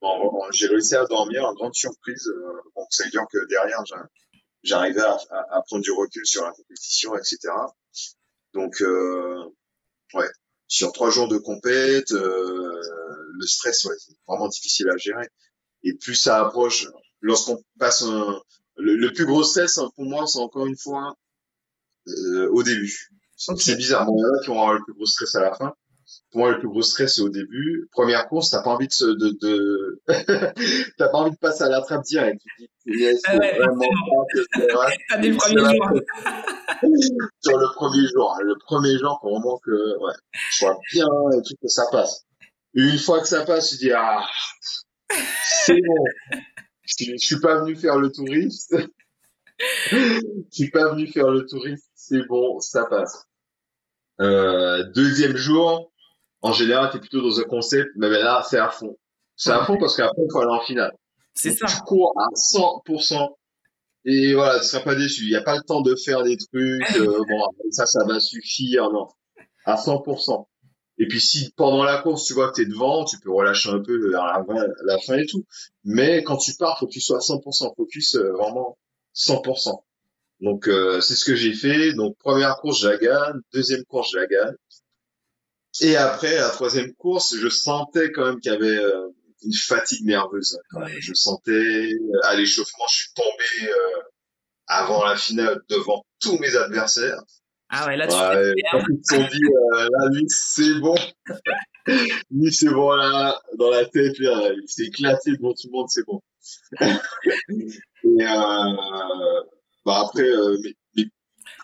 Bon, j'ai réussi à dormir, en grande surprise. Euh, bon, ça veut dire que derrière, j'a- j'arrivais à, à, à prendre du recul sur la compétition, etc. Donc, euh, ouais, sur trois jours de compète, euh, le stress, ouais, c'est vraiment difficile à gérer. Et plus ça approche, lorsqu'on passe un, le, le plus gros stress hein, pour moi, c'est encore une fois euh, au début. C'est bizarre. Bon, il y en a qui avoir le plus gros stress à la fin. Pour moi, le plus gros stress, c'est au début. Première course, t'as pas envie de, se, de, de... [laughs] t'as pas envie de passer à la trappe direct. Tu dis, yes, ah ouais, vraiment pas [laughs] T'as des premiers jours. [laughs] Sur le premier jour. Le premier jour, pour vraiment que, ouais, je sois bien et tout, que ça passe. une fois que ça passe, tu dis, ah, c'est bon. Je, je suis pas venu faire le touriste. je suis pas venu faire le touriste. C'est bon, ça passe. Euh, deuxième jour, en général, tu es plutôt dans un concept, mais ben là, c'est à fond. C'est à fond parce qu'après, il faut aller en finale. C'est ça. Tu cours à 100%. Et voilà, tu seras pas déçu. Il n'y a pas le temps de faire des trucs. [laughs] Euh, bon, ça, ça va suffire. Non. À 100%. Et puis si pendant la course tu vois que tu es devant, tu peux relâcher un peu vers la, la, fin et tout. Mais quand tu pars, faut que tu sois à 100% focus, euh, vraiment 100%. Donc euh, c'est ce que j'ai fait. Donc première course, je la gagne. Deuxième course, je la gagne. Et après, la troisième course, je sentais quand même qu'il y avait euh, une fatigue nerveuse. Je sentais euh, à l'échauffement, je suis tombé euh, avant la finale devant tous mes adversaires. Ah ouais, là tu ouais, [laughs] ils se sont dit, là lui c'est bon, [laughs] lui c'est bon là dans la tête, là, il s'est éclaté devant tout le monde, c'est bon. [laughs] Et bah après mes, mes,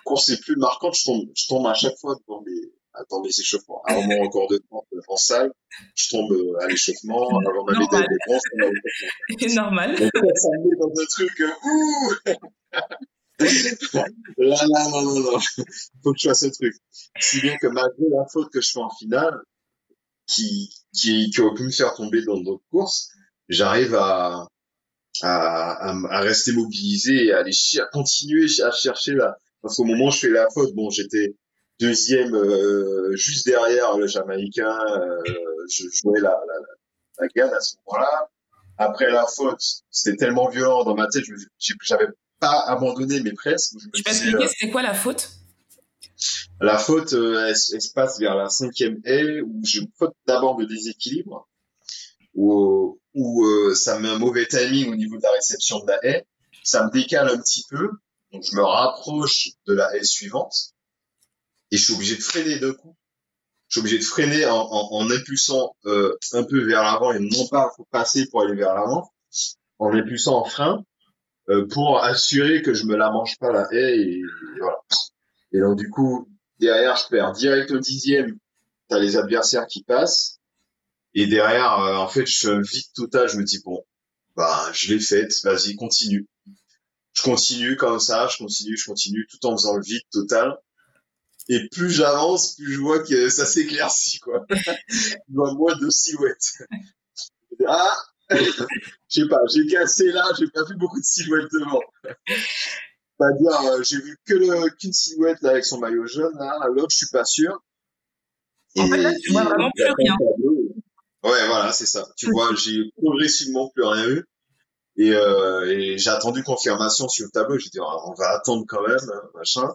courses les plus marquantes, je tombe, je tombe à chaque fois devant mes attends mes échauffements. À un moment encore de temps en salle, je tombe euh, à l'échauffement avant bronze. C'est normal. Donc, ça me met dans un truc, euh, ouh [laughs] Là, là, non, non, non. Faut que je fasse ce truc. Si bien que malgré la faute que je fais en finale, qui, qui, qui aurait pu me faire tomber dans d'autres courses, j'arrive à, à, à, rester mobilisé et à aller à continuer à chercher là. Parce qu'au moment où je fais la faute, bon, j'étais, Deuxième, euh, juste derrière le Jamaïcain, euh, je jouais la, la, la gagne à ce moment-là. Après la faute, c'était tellement violent dans ma tête, j'avais pas abandonné, mais presque. Je peux expliquer, c'était quoi la faute? La faute, euh, elle, se passe vers la cinquième haie, où je faute d'abord de déséquilibre, où, où euh, ça met un mauvais timing au niveau de la réception de la haie, ça me décale un petit peu, donc je me rapproche de la haie suivante, et je suis obligé de freiner deux coups. Je suis obligé de freiner en, en, en impulsant euh, un peu vers l'avant et non pas passer pour aller vers l'avant, en impulsant en frein euh, pour assurer que je me la mange pas la haie et, voilà. Et donc du coup derrière je perds direct au dixième. T'as les adversaires qui passent et derrière euh, en fait je vide total. Je me dis bon bah je l'ai faite, vas-y continue. Je continue comme ça, je continue, je continue tout en faisant le vide total. Et plus j'avance, plus je vois que ça s'éclaircit, quoi. je vois moins de silhouettes. Ah! [laughs] Je sais pas, j'ai cassé là, j'ai pas vu beaucoup de silhouettes devant. Pas dire, euh, j'ai vu que le, qu'une silhouette là avec son maillot jaune, là, l'autre, je suis pas sûr. En fait, là, tu vois vraiment plus rien. Ouais, voilà, c'est ça. Tu vois, j'ai progressivement plus rien eu. Et, euh, et j'ai attendu confirmation sur le tableau. J'ai dit, ah, on va attendre quand même, hein, machin.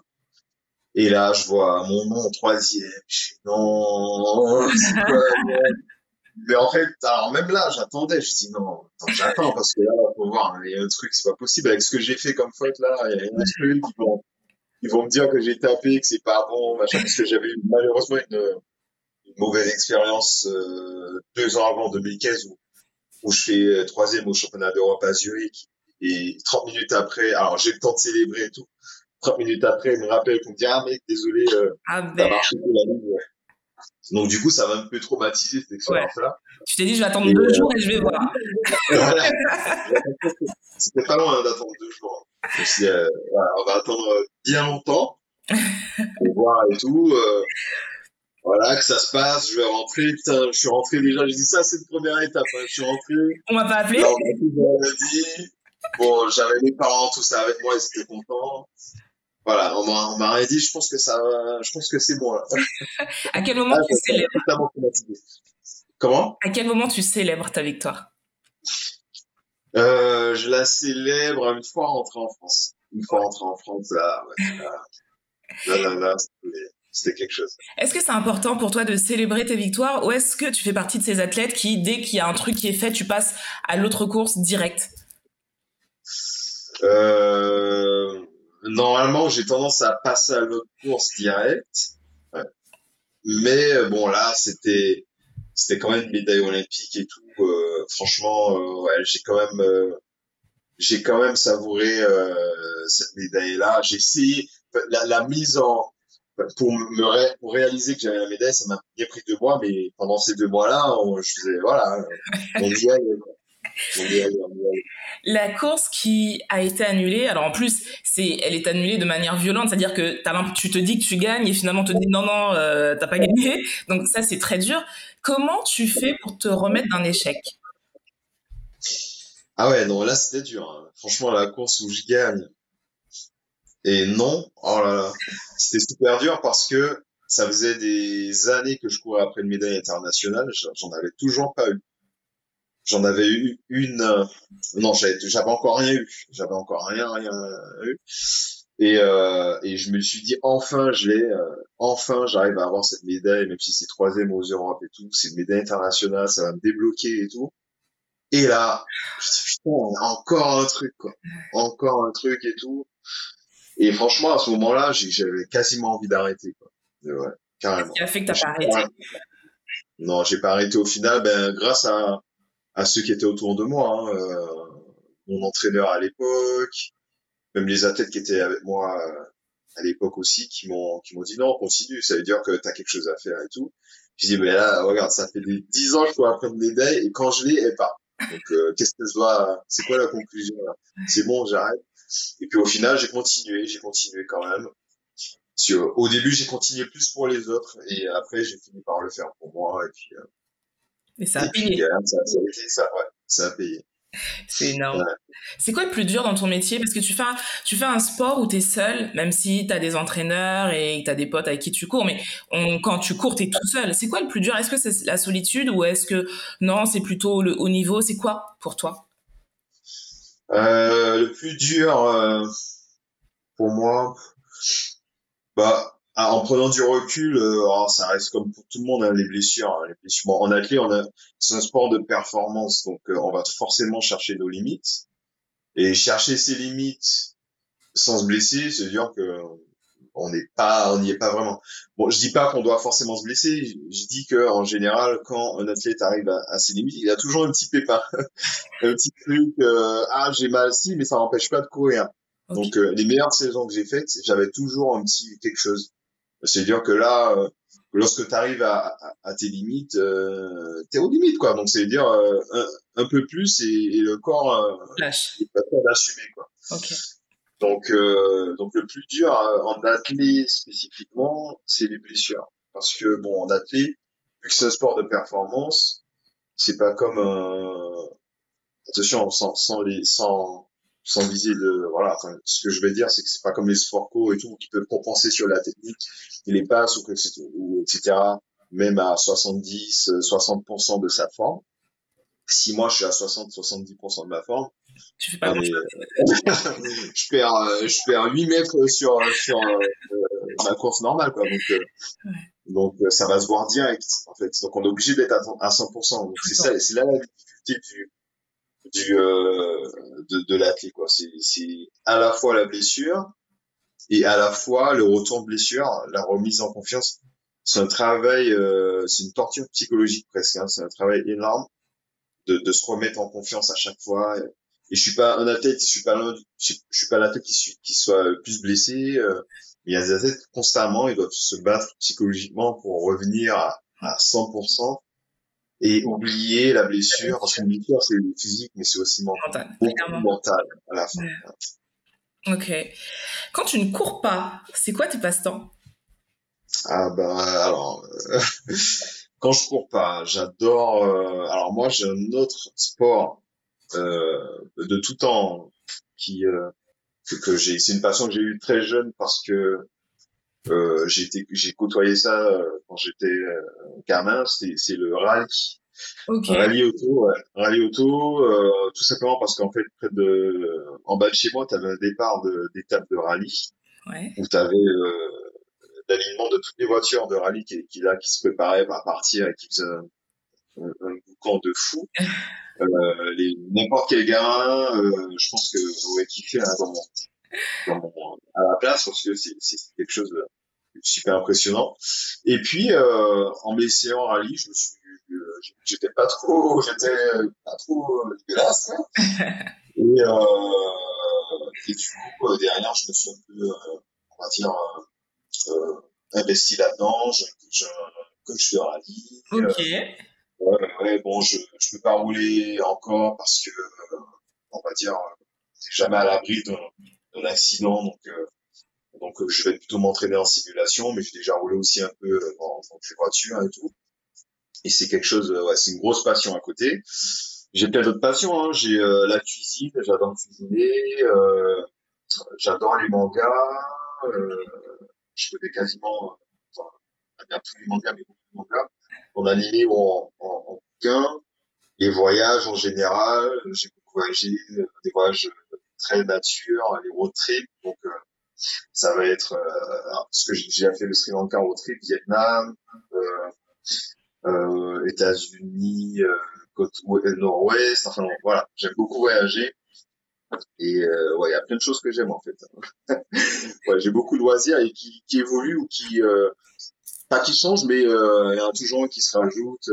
Et là, je vois mon nom en troisième. Je non, [laughs] Mais en fait, alors même là, j'attendais. Je dis non, j'attends parce que là, faut voir, il y a un truc, c'est pas possible avec ce que j'ai fait comme faute là. Il y a un truc, ils vont, ils vont me dire que j'ai tapé, que c'est pas bon, machin, parce que j'avais malheureusement une, une mauvaise expérience euh, deux ans avant 2015 où, où je fais euh, troisième au championnat d'Europe à Zurich et 30 minutes après, alors j'ai le temps de célébrer et tout. 30 minutes après, il me rappelle qu'on me dit Ah, mec, désolé, euh, ah, ça marche pour la ligne. Donc, du coup, ça m'a un peu traumatisé cette expérience-là. Tu t'es dit, je vais attendre deux jours et je vais voir. [laughs] C'était pas loin hein, d'attendre deux jours. Je me suis dit, euh, voilà, on va attendre bien longtemps pour [laughs] voir et tout. Euh, voilà, que ça se passe, je vais rentrer. Putain, je suis rentré déjà. J'ai dit ça, c'est une première étape. Hein. Je suis rentré. On m'a pas appelé. Là, on m'a dit. Bon, j'avais mes parents, tout ça avec moi, ils étaient contents voilà, on m'a rien dit. Je pense que ça, je pense que c'est bon là. [laughs] à quel moment ah, tu célèbres Comment? À quel moment tu célèbres ta victoire? Euh, Je la célèbre une fois rentré en France. Une fois rentré en France, là, là, là, là, c'était quelque chose. Est-ce que c'est important pour toi de célébrer tes victoires ou est-ce que tu fais partie de ces athlètes qui, dès qu'il y a un truc qui est fait, tu passes à l'autre course direct? Euh normalement, j'ai tendance à passer à l'autre course direct. Mais euh, bon, là, c'était c'était quand même une médaille olympique et tout. Euh, franchement, euh, ouais, j'ai quand même j'ai quand même savouré cette médaille-là. J'ai essayé la, la, mise en pour me pour réaliser que j'avais la médaille, ça m'a bien pris deux mois, mais pendant ces deux mois-là, je faisais voilà, on y la course qui a été annulée, alors en plus, c'est, elle est annulée de manière violente, c'est-à-dire que tu te dis que tu gagnes et finalement on te dit non, non, euh, t'as pas gagné. Donc ça, c'est très dur. Comment tu fais pour te remettre d'un échec? Ah ouais, non, là c'était dur. Hein. Franchement, la course où je gagne et non, oh là là, c'était super dur parce que ça faisait des années que je courais après une médaille internationale, j'en avais toujours pas eu. J'en avais eu une, euh, non, j'avais, encore rien eu. J'avais encore rien, rien eu. Et, euh, et je me suis dit, enfin, je l'ai, euh, enfin, j'arrive à avoir cette médaille, même si c'est troisième aux Europes et tout. C'est une médaille internationale, ça va me débloquer et tout. Et là, je me dis, putain, encore un truc, quoi. Encore un truc et tout. Et franchement, à ce moment-là, j'avais quasiment envie d'arrêter, quoi. Ouais, carrément. Qu'est-ce qui a fait que t'as pas arrêté? Non, j'ai pas arrêté au final, ben, grâce à, à ceux qui étaient autour de moi, hein, euh, mon entraîneur à l'époque, même les athlètes qui étaient avec moi euh, à l'époque aussi, qui m'ont qui m'ont dit non, continue, ça veut dire que tu as quelque chose à faire et tout. Je dis mais là, regarde, ça fait des dix ans que je dois apprendre médaille et quand je l'ai, elle part. Donc euh, [laughs] qu'est-ce que je dois, c'est quoi la conclusion C'est bon, j'arrête. Et puis au final, j'ai continué, j'ai continué quand même. au début, j'ai continué plus pour les autres et après, j'ai fini par le faire pour moi et puis. Et ça a payé. ça, a payé. C'est énorme. C'est quoi le plus dur dans ton métier? Parce que tu fais un, tu fais un sport où tu es seul, même si tu as des entraîneurs et tu as des potes avec qui tu cours, mais quand tu cours, tu es tout seul. C'est quoi le plus dur? Est-ce que c'est la solitude ou est-ce que non, c'est plutôt le haut niveau? C'est quoi pour toi? Euh, Le plus dur euh, pour moi, bah, ah, en prenant du recul, euh, oh, ça reste comme pour tout le monde hein, les blessures. Hein, les blessures. Bon, en athlète, on a, c'est un sport de performance, donc euh, on va forcément chercher nos limites. Et chercher ses limites sans se blesser, c'est dire que on n'est pas, on n'y est pas vraiment. Bon, je dis pas qu'on doit forcément se blesser. Je, dis que en général, quand un athlète arrive à, ses limites, il a toujours un petit pépin, [laughs] un petit truc. Euh, ah, j'ai mal si, mais ça n'empêche pas de courir. Donc les meilleures saisons que j'ai faites, j'avais toujours un petit quelque chose. C'est-à-dire que là, euh, lorsque tu arrives à, à, tes limites, euh, tu es aux limites, quoi. Donc, c'est-à-dire euh, un, un, peu plus et, et le corps euh, Lâche. pas d'assumer, quoi. Donc, euh, donc le plus dur en athlète spécifiquement, c'est les blessures. Parce que, bon, en athlète, vu que c'est un sport de performance, c'est pas comme un... Attention, sans, sans les... sans sans viser de voilà. Enfin, ce que je vais dire c'est que c'est pas comme les sports co et tout qui peuvent compenser sur la technique et les passes ou, ou etc même à 70 60% de sa forme. Si moi je suis à 60 70% de ma forme tu fais pas euh, [laughs] je perds euh, je perds 8 mètres sur sur euh, ma course normale quoi. Donc ouais. donc ça va se voir direct en fait. Donc on est obligé d'être à, à 100% donc c'est ça c'est là la difficulté du du euh, de, de l'athlète quoi. C'est c'est à la fois la blessure et à la fois le retour de blessure la remise en confiance. C'est un travail euh, c'est une torture psychologique presque hein, c'est un travail énorme de, de se remettre en confiance à chaque fois. Et, je suis pas un athlète je suis pas je, suis pas l'athlète qui, qui soit plus blessé euh, mais il y a des athlètes constamment ils doivent se battre psychologiquement pour revenir à, à 100% et oublier la blessure, parce qu'une blessure, c'est physique, mais c'est aussi mental. Mental, mental à la fin. Ok. Quand tu ne cours pas, c'est quoi tes passe-temps? Ah ben, alors, euh, [laughs] quand je cours pas, j'adore... Euh, alors moi, j'ai un autre sport euh, de tout temps qui que, que j'ai... C'est une passion que j'ai eue très jeune parce que euh, j'ai côtoyé ça euh, quand j'étais euh, gamin. C'est le rallye. Okay. Rallye auto, ouais. rallye auto, euh, tout simplement parce qu'en fait près de, en bas de chez moi, tu avais un départ d'étape de, rallye ouais. où tu avais euh, l'alignement de toutes les voitures de rallye qui, qui là qui se préparaient à partir et qui faisaient un, un, boucan de fou. [laughs] euh, n'importe quel gamin, euh, je pense que vous avez kiffé à un moment à la place parce que c'est quelque chose de super impressionnant. Et puis euh, en m'essayant en rallye, je me suis j'étais pas trop j'étais pas trop dégueulasse [laughs] et, euh, et du coup derrière je me suis un peu on va dire investi là-dedans. Je, je, que je suis rallye ok. Ouais, ouais, bon, je je peux pas rouler encore parce que on va dire jamais à l'abri d'un accident, donc euh, donc euh, je vais plutôt m'entraîner en simulation, mais j'ai déjà roulé aussi un peu euh, dans, dans des voitures et tout. Et c'est quelque chose, ouais, c'est une grosse passion à côté. J'ai plein d'autres passions. Hein. J'ai la cuisine, j'adore cuisiner, j'adore les mangas. je connais quasiment, enfin, tous les mangas, mais beaucoup de mangas en animé ou en, en, en bouquin. Les voyages en général, j'ai beaucoup voyagé, des voyages très nature, les road trips. Donc, euh, ça va être euh, que j'ai déjà fait le Sri Lanka road trip, Vietnam, euh, euh États-Unis, côte nord-ouest. Enfin voilà, j'aime beaucoup voyager. Et ouais, il y a plein de choses que j'aime en fait. [laughs] j'ai beaucoup de loisirs et qui, qui évoluent ou qui pas qui changent, mais il y en a toujours qui se rajoute.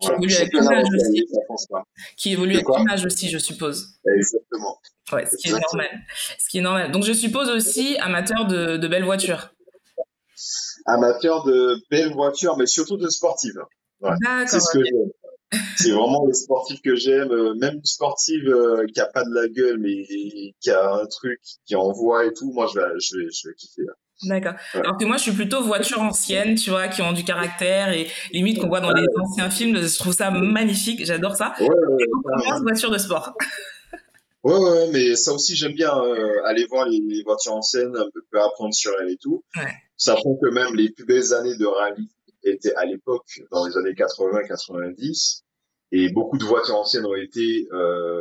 Qui évolue avec l'image aussi. Qui évolue avec l'image aussi, je suppose. Exactement. Ouais, ce qui est normal. Ce qui est normal. Donc je suppose aussi amateur de, de belles voitures. Amateur de belles voitures, mais surtout de sportives. Ouais. C'est ce que j'aime. C'est vraiment les sportifs que j'aime, euh, même sportive euh, qui a pas de la gueule, mais qui a un truc qui envoie et tout. Moi, je vais, je vais, je vais kiffer. D'accord. Alors que moi, je suis plutôt voiture ancienne, tu vois, qui ont du caractère et limite qu'on voit dans les anciens films. Je trouve ça magnifique. J'adore ça. Ouais, ouais, et voiture de sport. [laughs] Ouais, ouais, mais ça aussi, j'aime bien euh, aller voir les, voitures anciennes, un peu apprendre sur elles et tout. Sachant que même les plus belles années de rallye étaient à l'époque, dans les années 80-90, et beaucoup de voitures anciennes ont été, euh,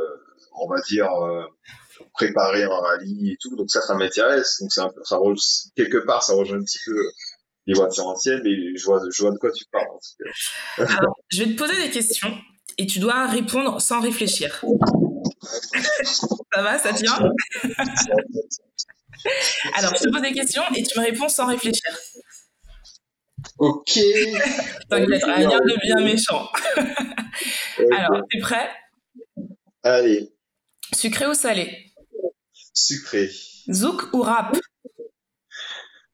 on va dire, euh, préparées en rallye et tout. Donc ça, ça m'intéresse. Donc ça, ça quelque part, ça rejoint un petit peu les voitures anciennes, mais je vois, je vois de quoi tu parles. Alors, je vais te poser des questions et tu dois répondre sans réfléchir. ça va, ça tient Alors, je te pose des questions et tu me réponds sans réfléchir. Ok. T'inquiète, rien de bien méchant. Alors, t'es prêt? Allez. Sucré ou salé? Sucré. Zouk ou rap?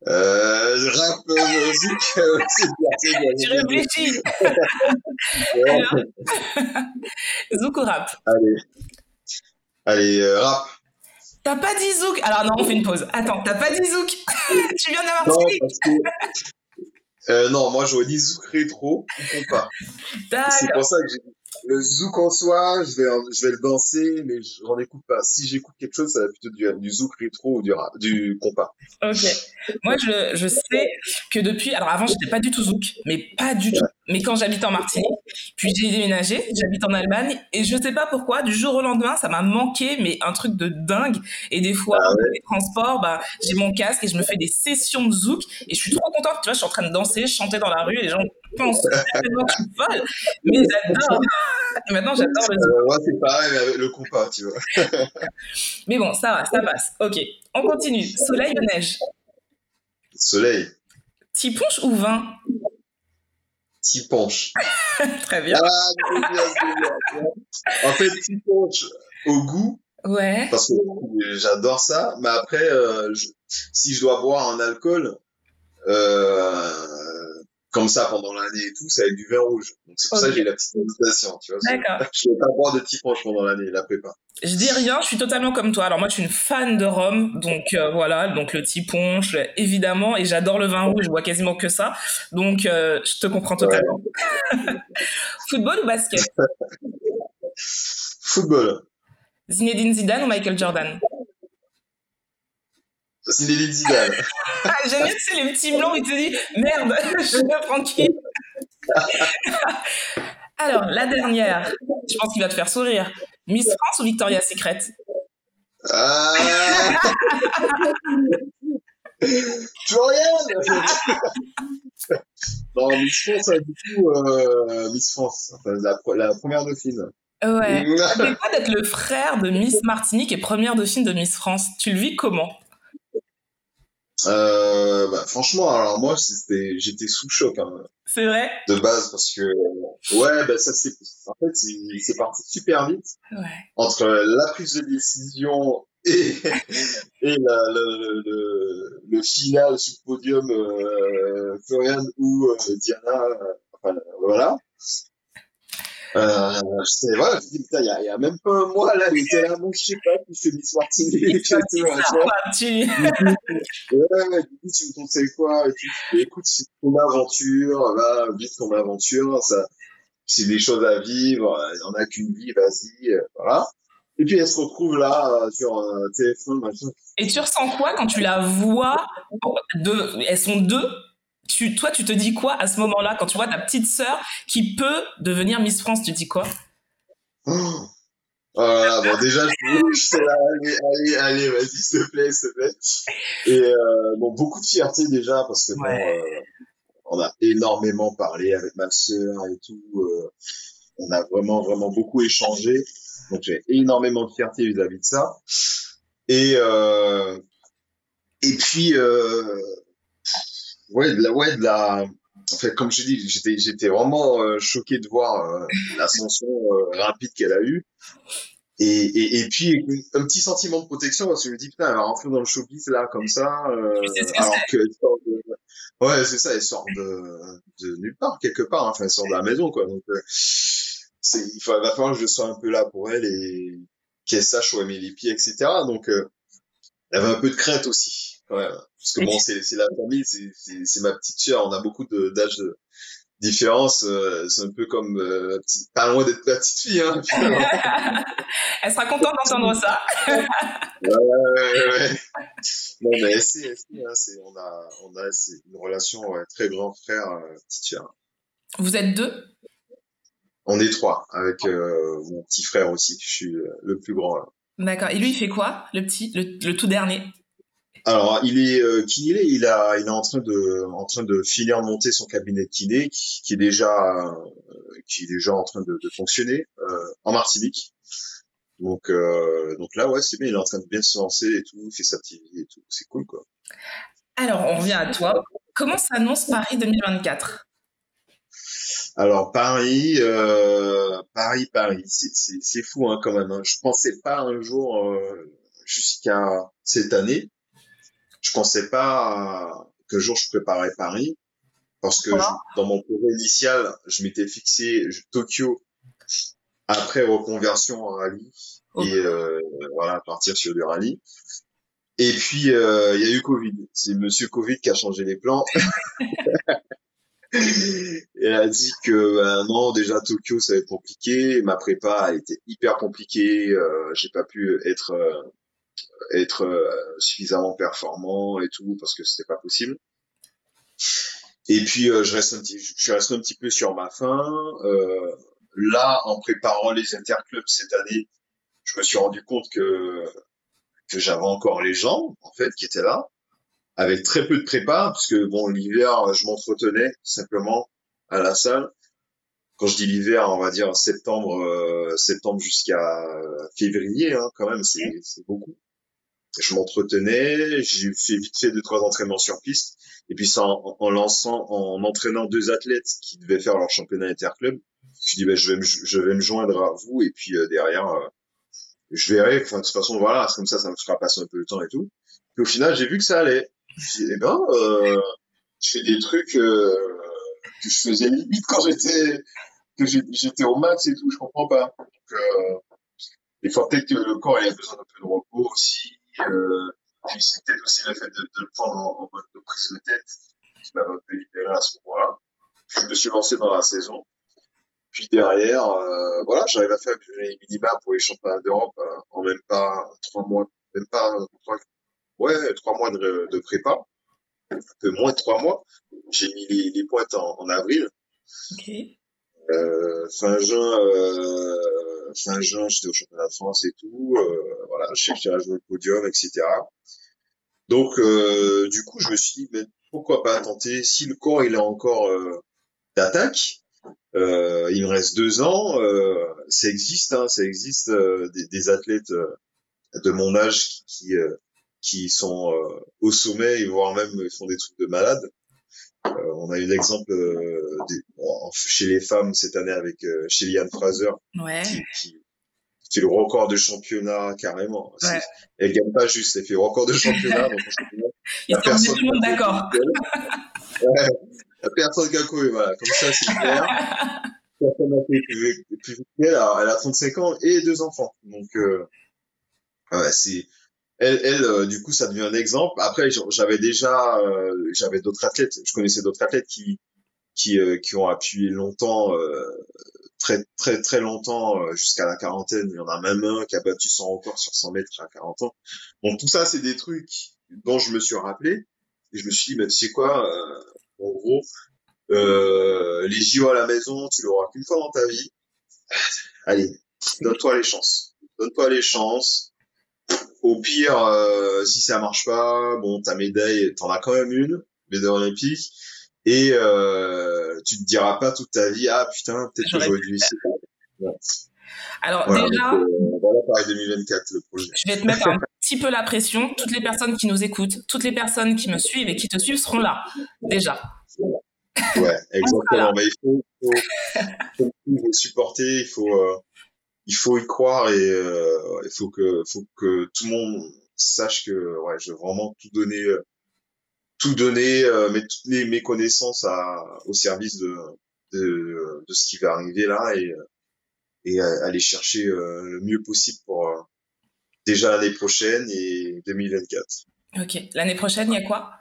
Euh, rap, euh, zouk, euh, c'est bien, Tu réfléchis. [laughs] Alors, [laughs] zouk ou rap? Allez. Allez, euh, rap. T'as pas dit zouk Alors non, on fait une pause. Attends, t'as pas dit zouk? [laughs] Tu viens d'avoir non, que... euh, non, moi j'aurais dit zouk rétro ou compas. C'est pour ça que j'ai dit le zouk en soi, je vais, je vais le danser, mais j'en écoute pas. Si j'écoute quelque chose, ça va plutôt du, du zouk rétro ou du, du compas. Ok. Moi, je, je sais que depuis, alors avant, j'étais pas du tout zouk, mais pas du tout. Mais quand j'habite en Martinique, puis j'ai déménagé, j'habite en Allemagne, et je sais pas pourquoi, du jour au lendemain, ça m'a manqué, mais un truc de dingue. Et des fois, ah dans les transports, bah, j'ai mon casque et je me fais des sessions de zouk, et je suis trop contente. Tu vois, je suis en train de danser, chanter dans la rue, et les gens pensent [laughs] que je suis folle, mais j'adore. Maintenant, j'adore le. Euh, ouais, c'est pareil, mais avec le compas, tu vois. [laughs] mais bon, ça va, ça passe. Ok, on continue. Soleil ou neige? Soleil. Tiponche ou vin? Tiponche. [laughs] Très bien. Ah, en fait, Tiponche au goût. Ouais. Parce que j'adore ça. Mais après, euh, je, si je dois boire un alcool, euh, comme ça pendant l'année et tout, c'est avec du vin rouge. Donc c'est pour okay. ça que j'ai la petite invitation, tu vois. D'accord. Je ne vais pas boire de Tiponche pendant l'année, la prépa. Je dis rien, je suis totalement comme toi. Alors moi, je suis une fan de rhum, donc euh, voilà, donc le Tiponche, évidemment, et j'adore le vin rouge, je bois quasiment que ça. Donc euh, je te comprends totalement. Ouais. [laughs] Football ou basket? Football. Zinedine Zidane ou Michael Jordan? Zinedine Zidane. [laughs] J'aime bien, c'est les petits blancs, il te dit merde, [laughs] je suis tranquille. [laughs] Alors, la dernière, je pense qu'il va te faire sourire. Miss France ou Victoria's Secret? Ah Florian Non, Miss France, du coup, euh, Miss France, la, la, première de film. Ouais. C'est quoi d'être le frère de Miss Martinique et première dauphine de Miss France Tu le vis comment? Euh, bah, franchement, alors moi, c'était, j'étais sous choc hein, C'est vrai? de base parce que ouais, bah ça c'est, en fait, c'est parti super vite Ouais. entre la prise de décision et [laughs] et la, le, le, le final sur le podium, euh, Florian ou euh, Diana, euh, enfin voilà. Euh, c'est voilà, je dis putain, il y a, il y a même pas un mois là, il était là, bon, je sais pas, qui fait Miss Martinique et tout, machin. Tu- Ouais, du coup, tu me conseilles quoi? Et tout. Écoute, c'est ton aventure, va, vite ton aventure, ça, c'est des choses à vivre, il y en a qu'une vie, vas-y, euh, voilà. Et puis elle se retrouve là, euh, sur euh, TF1, machin. Et tu ressens quoi quand tu la vois? Deux, Elles sont deux? Tu, toi, tu te dis quoi à ce moment-là quand tu vois ta petite sœur qui peut devenir Miss France? Tu dis quoi? Oh. Voilà, bon, déjà, je là, allez, allez, allez, vas-y, s'il te plaît, s'il te plaît. Et, euh, bon, beaucoup de fierté déjà, parce que, bon, euh, on a énormément parlé avec ma sœur et tout, euh, on a vraiment, vraiment beaucoup échangé. Donc, j'ai énormément de fierté vis-à-vis de ça. Et, euh, et puis, euh, ouais, de la, ouais, de la, en fait, comme je dis, j'étais, j'étais vraiment euh, choqué de voir euh, l'ascension euh, rapide qu'elle a eue. Et, et, et puis, un petit sentiment de protection, parce que je me dis, putain, elle va rentrer dans le showbiz, là, comme ça, euh, que alors qu'elle sort de... Ouais, c'est ça, elle sort de, de nulle part, quelque part, hein. enfin, elle sort de la maison, quoi. Donc, c'est, il va, falloir que je sois un peu là pour elle et qu'elle sache où elle met les pieds, etc. Donc, elle avait un peu de crainte aussi, quand même. Parce que bon, c'est, la famille, c'est, ma petite sœur, on a beaucoup de, d'âge de différence, euh, c'est un peu comme, euh, petit- pas loin d'être ma petite fille, hein. [laughs] Elle sera contente d'entendre ça. Ouais, ouais, ouais. Non, mais c'est, hein, on a, on a, une relation, ouais, très grand frère, euh, petite sœur. Vous êtes deux? On est trois, avec, mon petit frère aussi, je suis le plus grand, là. D'accord. Et lui, il fait quoi Le petit, le, le tout dernier? Alors, il est euh, kiné, il a, il est en train de, en train de finir de monter son cabinet de kiné, qui, qui est déjà, euh, qui est déjà en train de, de fonctionner euh, en Martinique. Donc, euh, donc là, ouais, c'est bien, il est en train de bien se lancer et tout, il fait sa petite vie et tout, c'est cool, quoi. Alors, on revient à toi. Comment s'annonce Paris 2024 Alors Paris, euh, Paris, Paris, c'est c'est c'est fou hein, quand même. Hein. Je pensais pas un jour euh, jusqu'à cette année, je pensais pas qu'un jour je préparais Paris parce que je- dans mon projet initial, je m'étais fixé je- Tokyo après reconversion en rallye et euh, voilà partir sur du rallye. Et puis euh, il y a eu Covid. C'est Monsieur Covid qui a changé les plans. [laughs] Elle a dit que bah, non, déjà Tokyo ça va être compliqué, ma prépa a été hyper compliquée, euh, j'ai pas pu être euh, être euh, suffisamment performant et tout parce que c'était pas possible. Et puis euh, je reste un petit, je suis resté un petit peu sur ma faim. Euh, là, en préparant les interclubs cette année, je me suis rendu compte que que j'avais encore les jambes en fait qui étaient là avec très peu de prépa, parce que bon, l'hiver, je m'entretenais simplement à la salle. Quand je dis l'hiver, on va dire septembre, euh, septembre jusqu'à euh, février, hein, quand même, c'est beaucoup. Je m'entretenais, j'ai fait vite fait deux trois entraînements sur piste, et puis ça en, en lançant, en entraînant deux athlètes qui devaient faire leur championnat interclub. Je dis ben je vais me, je vais me joindre à vous, et puis euh, derrière, euh, je verrai. Enfin de toute façon voilà, c'est comme ça, ça me fera passer un peu le temps et tout. Puis au final, j'ai vu que ça allait. J'ai dit, eh ben, euh, je fais des trucs euh, que je faisais limite quand j'étais que j'étais au max et tout, je comprends pas. Donc, euh, des fois, peut-être que le corps il a besoin d'un peu de repos aussi. Euh, puis c'est peut-être aussi le fait de, de le prendre en, en mode de prise de tête qui m'a un peu libéré à ce moment-là. Je me suis lancé dans la saison. Puis derrière, euh, voilà, j'arrive à faire les minima pour les championnats d'Europe euh, en même pas trois mois, même pas trois, ouais, trois mois de, de prépa, un peu moins de trois mois. J'ai mis les, les pointes en, en avril. Euh, fin juin, euh, fin juin, j'étais au championnat de France et tout. Euh, voilà, je jouer le podium, etc. Donc, euh, du coup, je me suis dit, mais pourquoi pas tenter Si le corps il est encore euh, d'attaque, Euh, il me reste deux ans. Euh, ça existe, hein, ça existe euh, des, des, athlètes euh, de mon âge qui qui sont au sommet, voire même font des trucs de malade. on a eu l'exemple des, chez les femmes cette année avec euh, Liane Fraser, ouais. qui, qui, qui, est le record de championnat carrément. Ouais. Elle gagne pas juste, elle fait le record de championnat. donc, [laughs] il y a personne tout le monde d'accord. ouais, la personne qui a couru, voilà, comme ça c'est clair. [laughs] personne n'a fait plus, plus vite elle, elle a 35 ans et deux enfants. Donc, euh, ouais, c'est, elle, elle euh, du coup, ça devient un exemple. Après, j'avais déjà, euh, j'avais d'autres athlètes, je connaissais d'autres athlètes qui, qui, euh, qui ont appuyé longtemps, euh, très, très, très longtemps, euh, jusqu'à la quarantaine. Il y en a même un qui a battu son record sur 100 mètres à 40 ans. Donc, tout ça, c'est des trucs dont je me suis rappelé. Et je me suis dit, mais tu sais quoi, en gros, euh, les JO à la maison, tu l'auras qu'une fois dans ta vie. [sighs] Allez, donne-toi les chances. Donne-toi les chances. Au pire, euh, si ça marche pas, bon, ta médaille, t'en as quand même une, médaille olympique, et euh, tu te diras pas toute ta vie, ah putain, peut-être que j'aurais dû essayer. Ouais. Alors voilà, déjà, donc, euh, voilà pareil 2024 le projet. Je vais te mettre un [laughs] petit peu la pression. Toutes les personnes qui nous écoutent, toutes les personnes qui me suivent et qui te suivent seront là déjà. Ouais, exactement. Mais il faut, faut, faut, faut supporter, il faut, euh, il faut y croire et euh, il faut que, faut que tout le monde sache que ouais, je vais vraiment tout donner, euh, tout donner, euh, mettre toutes mes, mes connaissances à, au service de, de, de ce qui va arriver là et, et aller chercher le mieux possible pour déjà l'année prochaine et 2024. Ok. L'année prochaine, il y a quoi?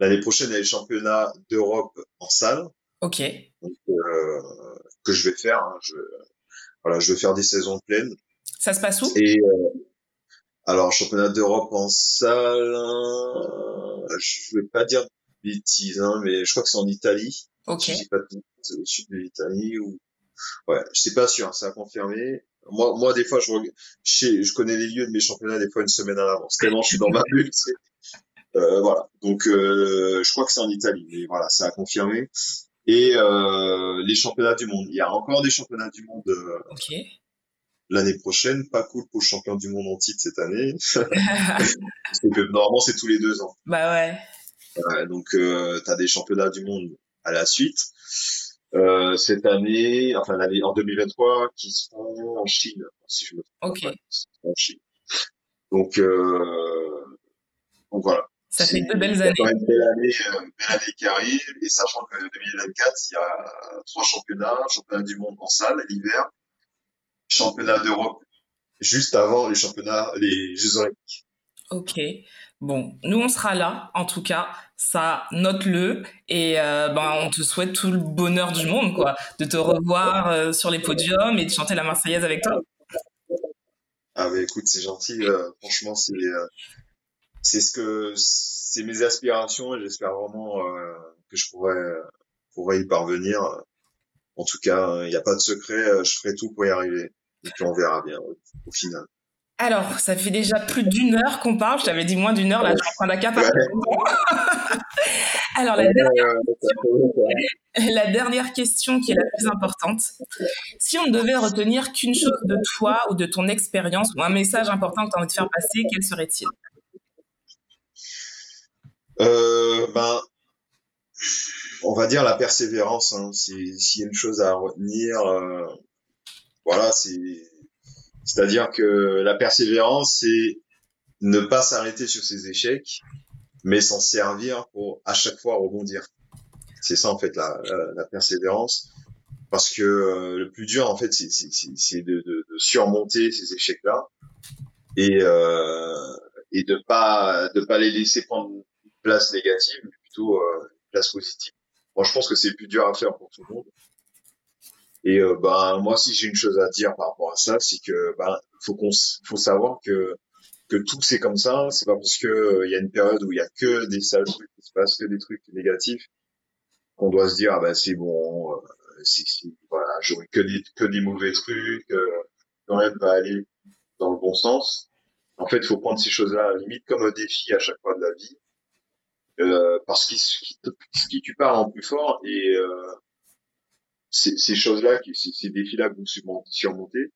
L'année prochaine, il y a les championnats d'Europe en salle. Ok. Donc, euh, que je vais faire. Hein. Je, voilà, je vais faire des saisons pleines. Ça se passe où? Et euh, alors, championnat d'Europe en salle, hein, je vais pas dire bêtises, hein, mais je crois que c'est en Italie. Ok. Je sais pas au sud de l'Italie ou ouais, je sais pas sûr, ça a confirmé. Moi, moi, des fois, je, je, je connais les lieux de mes championnats des fois une semaine à l'avance. Tellement je suis dans ma bulle. Euh, voilà. Donc, euh, je crois que c'est en Italie, mais voilà, ça a confirmé. Et euh, les championnats du monde. Il y a encore des championnats du monde euh, okay. L'année prochaine. Pas cool pour le champion du monde en titre cette année. [laughs] Parce que normalement, c'est tous les deux ans. Bah ouais. donc, euh, tu as des championnats du monde à la suite. Euh, cette année, enfin l'année en 2023, qui seront en Chine, si je me trompe. Ok. En Chine. Donc, euh, donc voilà. Ça fait deux belles années. Une belle année, euh, belle année qui arrive, et sachant que 2024, il y a trois championnats, championnat du monde en salle l'hiver, championnat d'Europe juste avant les championnats, les Jeux Olympiques. Ok. Bon, nous on sera là, en tout cas, ça note-le et euh, ben on te souhaite tout le bonheur du monde, quoi, de te revoir euh, sur les podiums et de chanter la Marseillaise avec toi. Ah mais écoute, c'est gentil, euh, franchement c'est c'est ce que c'est mes aspirations et j'espère vraiment que je pourrais pourrais y parvenir. En tout cas, il n'y a pas de secret, je ferai tout pour y arriver. Et puis on verra bien au, final. Alors, ça fait déjà plus d'une heure qu'on parle. Je t'avais dit moins d'une heure, là, je suis en train d'accaparer. Ouais. [laughs] Alors, la dernière, question, la dernière question qui est la plus importante. Si on ne devait retenir qu'une chose de toi ou de ton expérience ou un message important que tu as envie de faire passer, quel serait-il? Euh, ben, on va dire la persévérance. Hein. S'il y a une chose à retenir, euh, voilà, c'est c'est-à-dire que la persévérance, c'est ne pas s'arrêter sur ses échecs, mais s'en servir pour à chaque fois rebondir. C'est ça en fait la, la, la, persévérance, parce que euh, le plus dur en fait, c'est de, de, de, surmonter ces échecs-là et euh, et de pas de pas les laisser prendre une place négative, mais plutôt euh, une place positive. Moi, je pense que c'est le plus dur à faire pour tout le monde. Et euh, ben moi si j'ai une chose à dire par rapport à ça, c'est que ben faut qu'on faut savoir que que tout c'est comme ça, c'est pas parce que il euh, y a une période où il y a que des sales trucs qui se passent, que des trucs négatifs qu'on doit se dire ah ben c'est bon, euh, c'est voilà, j'aurai que des que des mauvais trucs, euh, rien ne va aller dans le bon sens. En fait, faut prendre ces choses-là limite comme un défi à chaque fois de la vie. Parce qu'ils qui, qui, tu parles en plus fort et ces, ces choses-là, ces, défis-là que vous surmontez,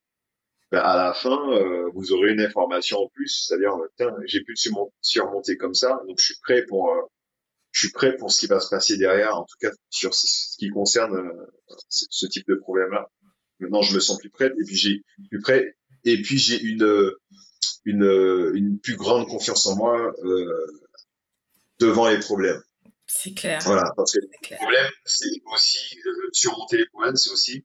ben à la fin, euh, vous aurez une information en plus, c'est-à-dire, tiens, j'ai pu surmonter comme ça, donc je suis prêt pour, euh, je suis prêt pour ce qui va se passer derrière, en tout cas sur ce qui concerne euh, ce type de problème-là. Maintenant, je me sens plus prêt, et puis j'ai plus prêt, et puis j'ai une, une, une plus grande confiance en moi devant les problèmes. C'est clair. Voilà, parce que le problème, c'est aussi surmonter les problèmes, c'est aussi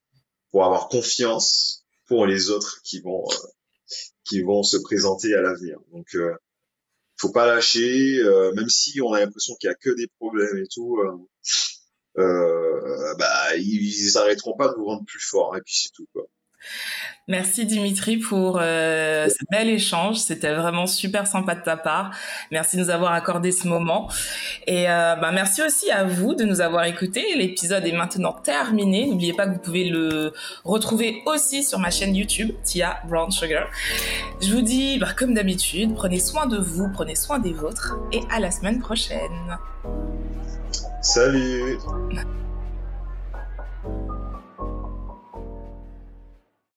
pour avoir confiance pour les autres qui vont euh, qui vont se présenter à l'avenir. Donc euh, faut pas lâcher, euh, même si on a l'impression qu'il y a que des problèmes et tout. Euh, bah ils, ils arrêteront pas de vous rendre plus fort et puis c'est tout quoi. Merci Dimitri pour euh, ce bel échange. C'était vraiment super sympa de ta part. Merci de nous avoir accordé ce moment. Et euh, bah, merci aussi à vous de nous avoir écoutés. L'épisode est maintenant terminé. N'oubliez pas que vous pouvez le retrouver aussi sur ma chaîne YouTube, Tia Brown Sugar. Je vous dis, bah, comme d'habitude, prenez soin de vous, prenez soin des vôtres et à la semaine prochaine. Salut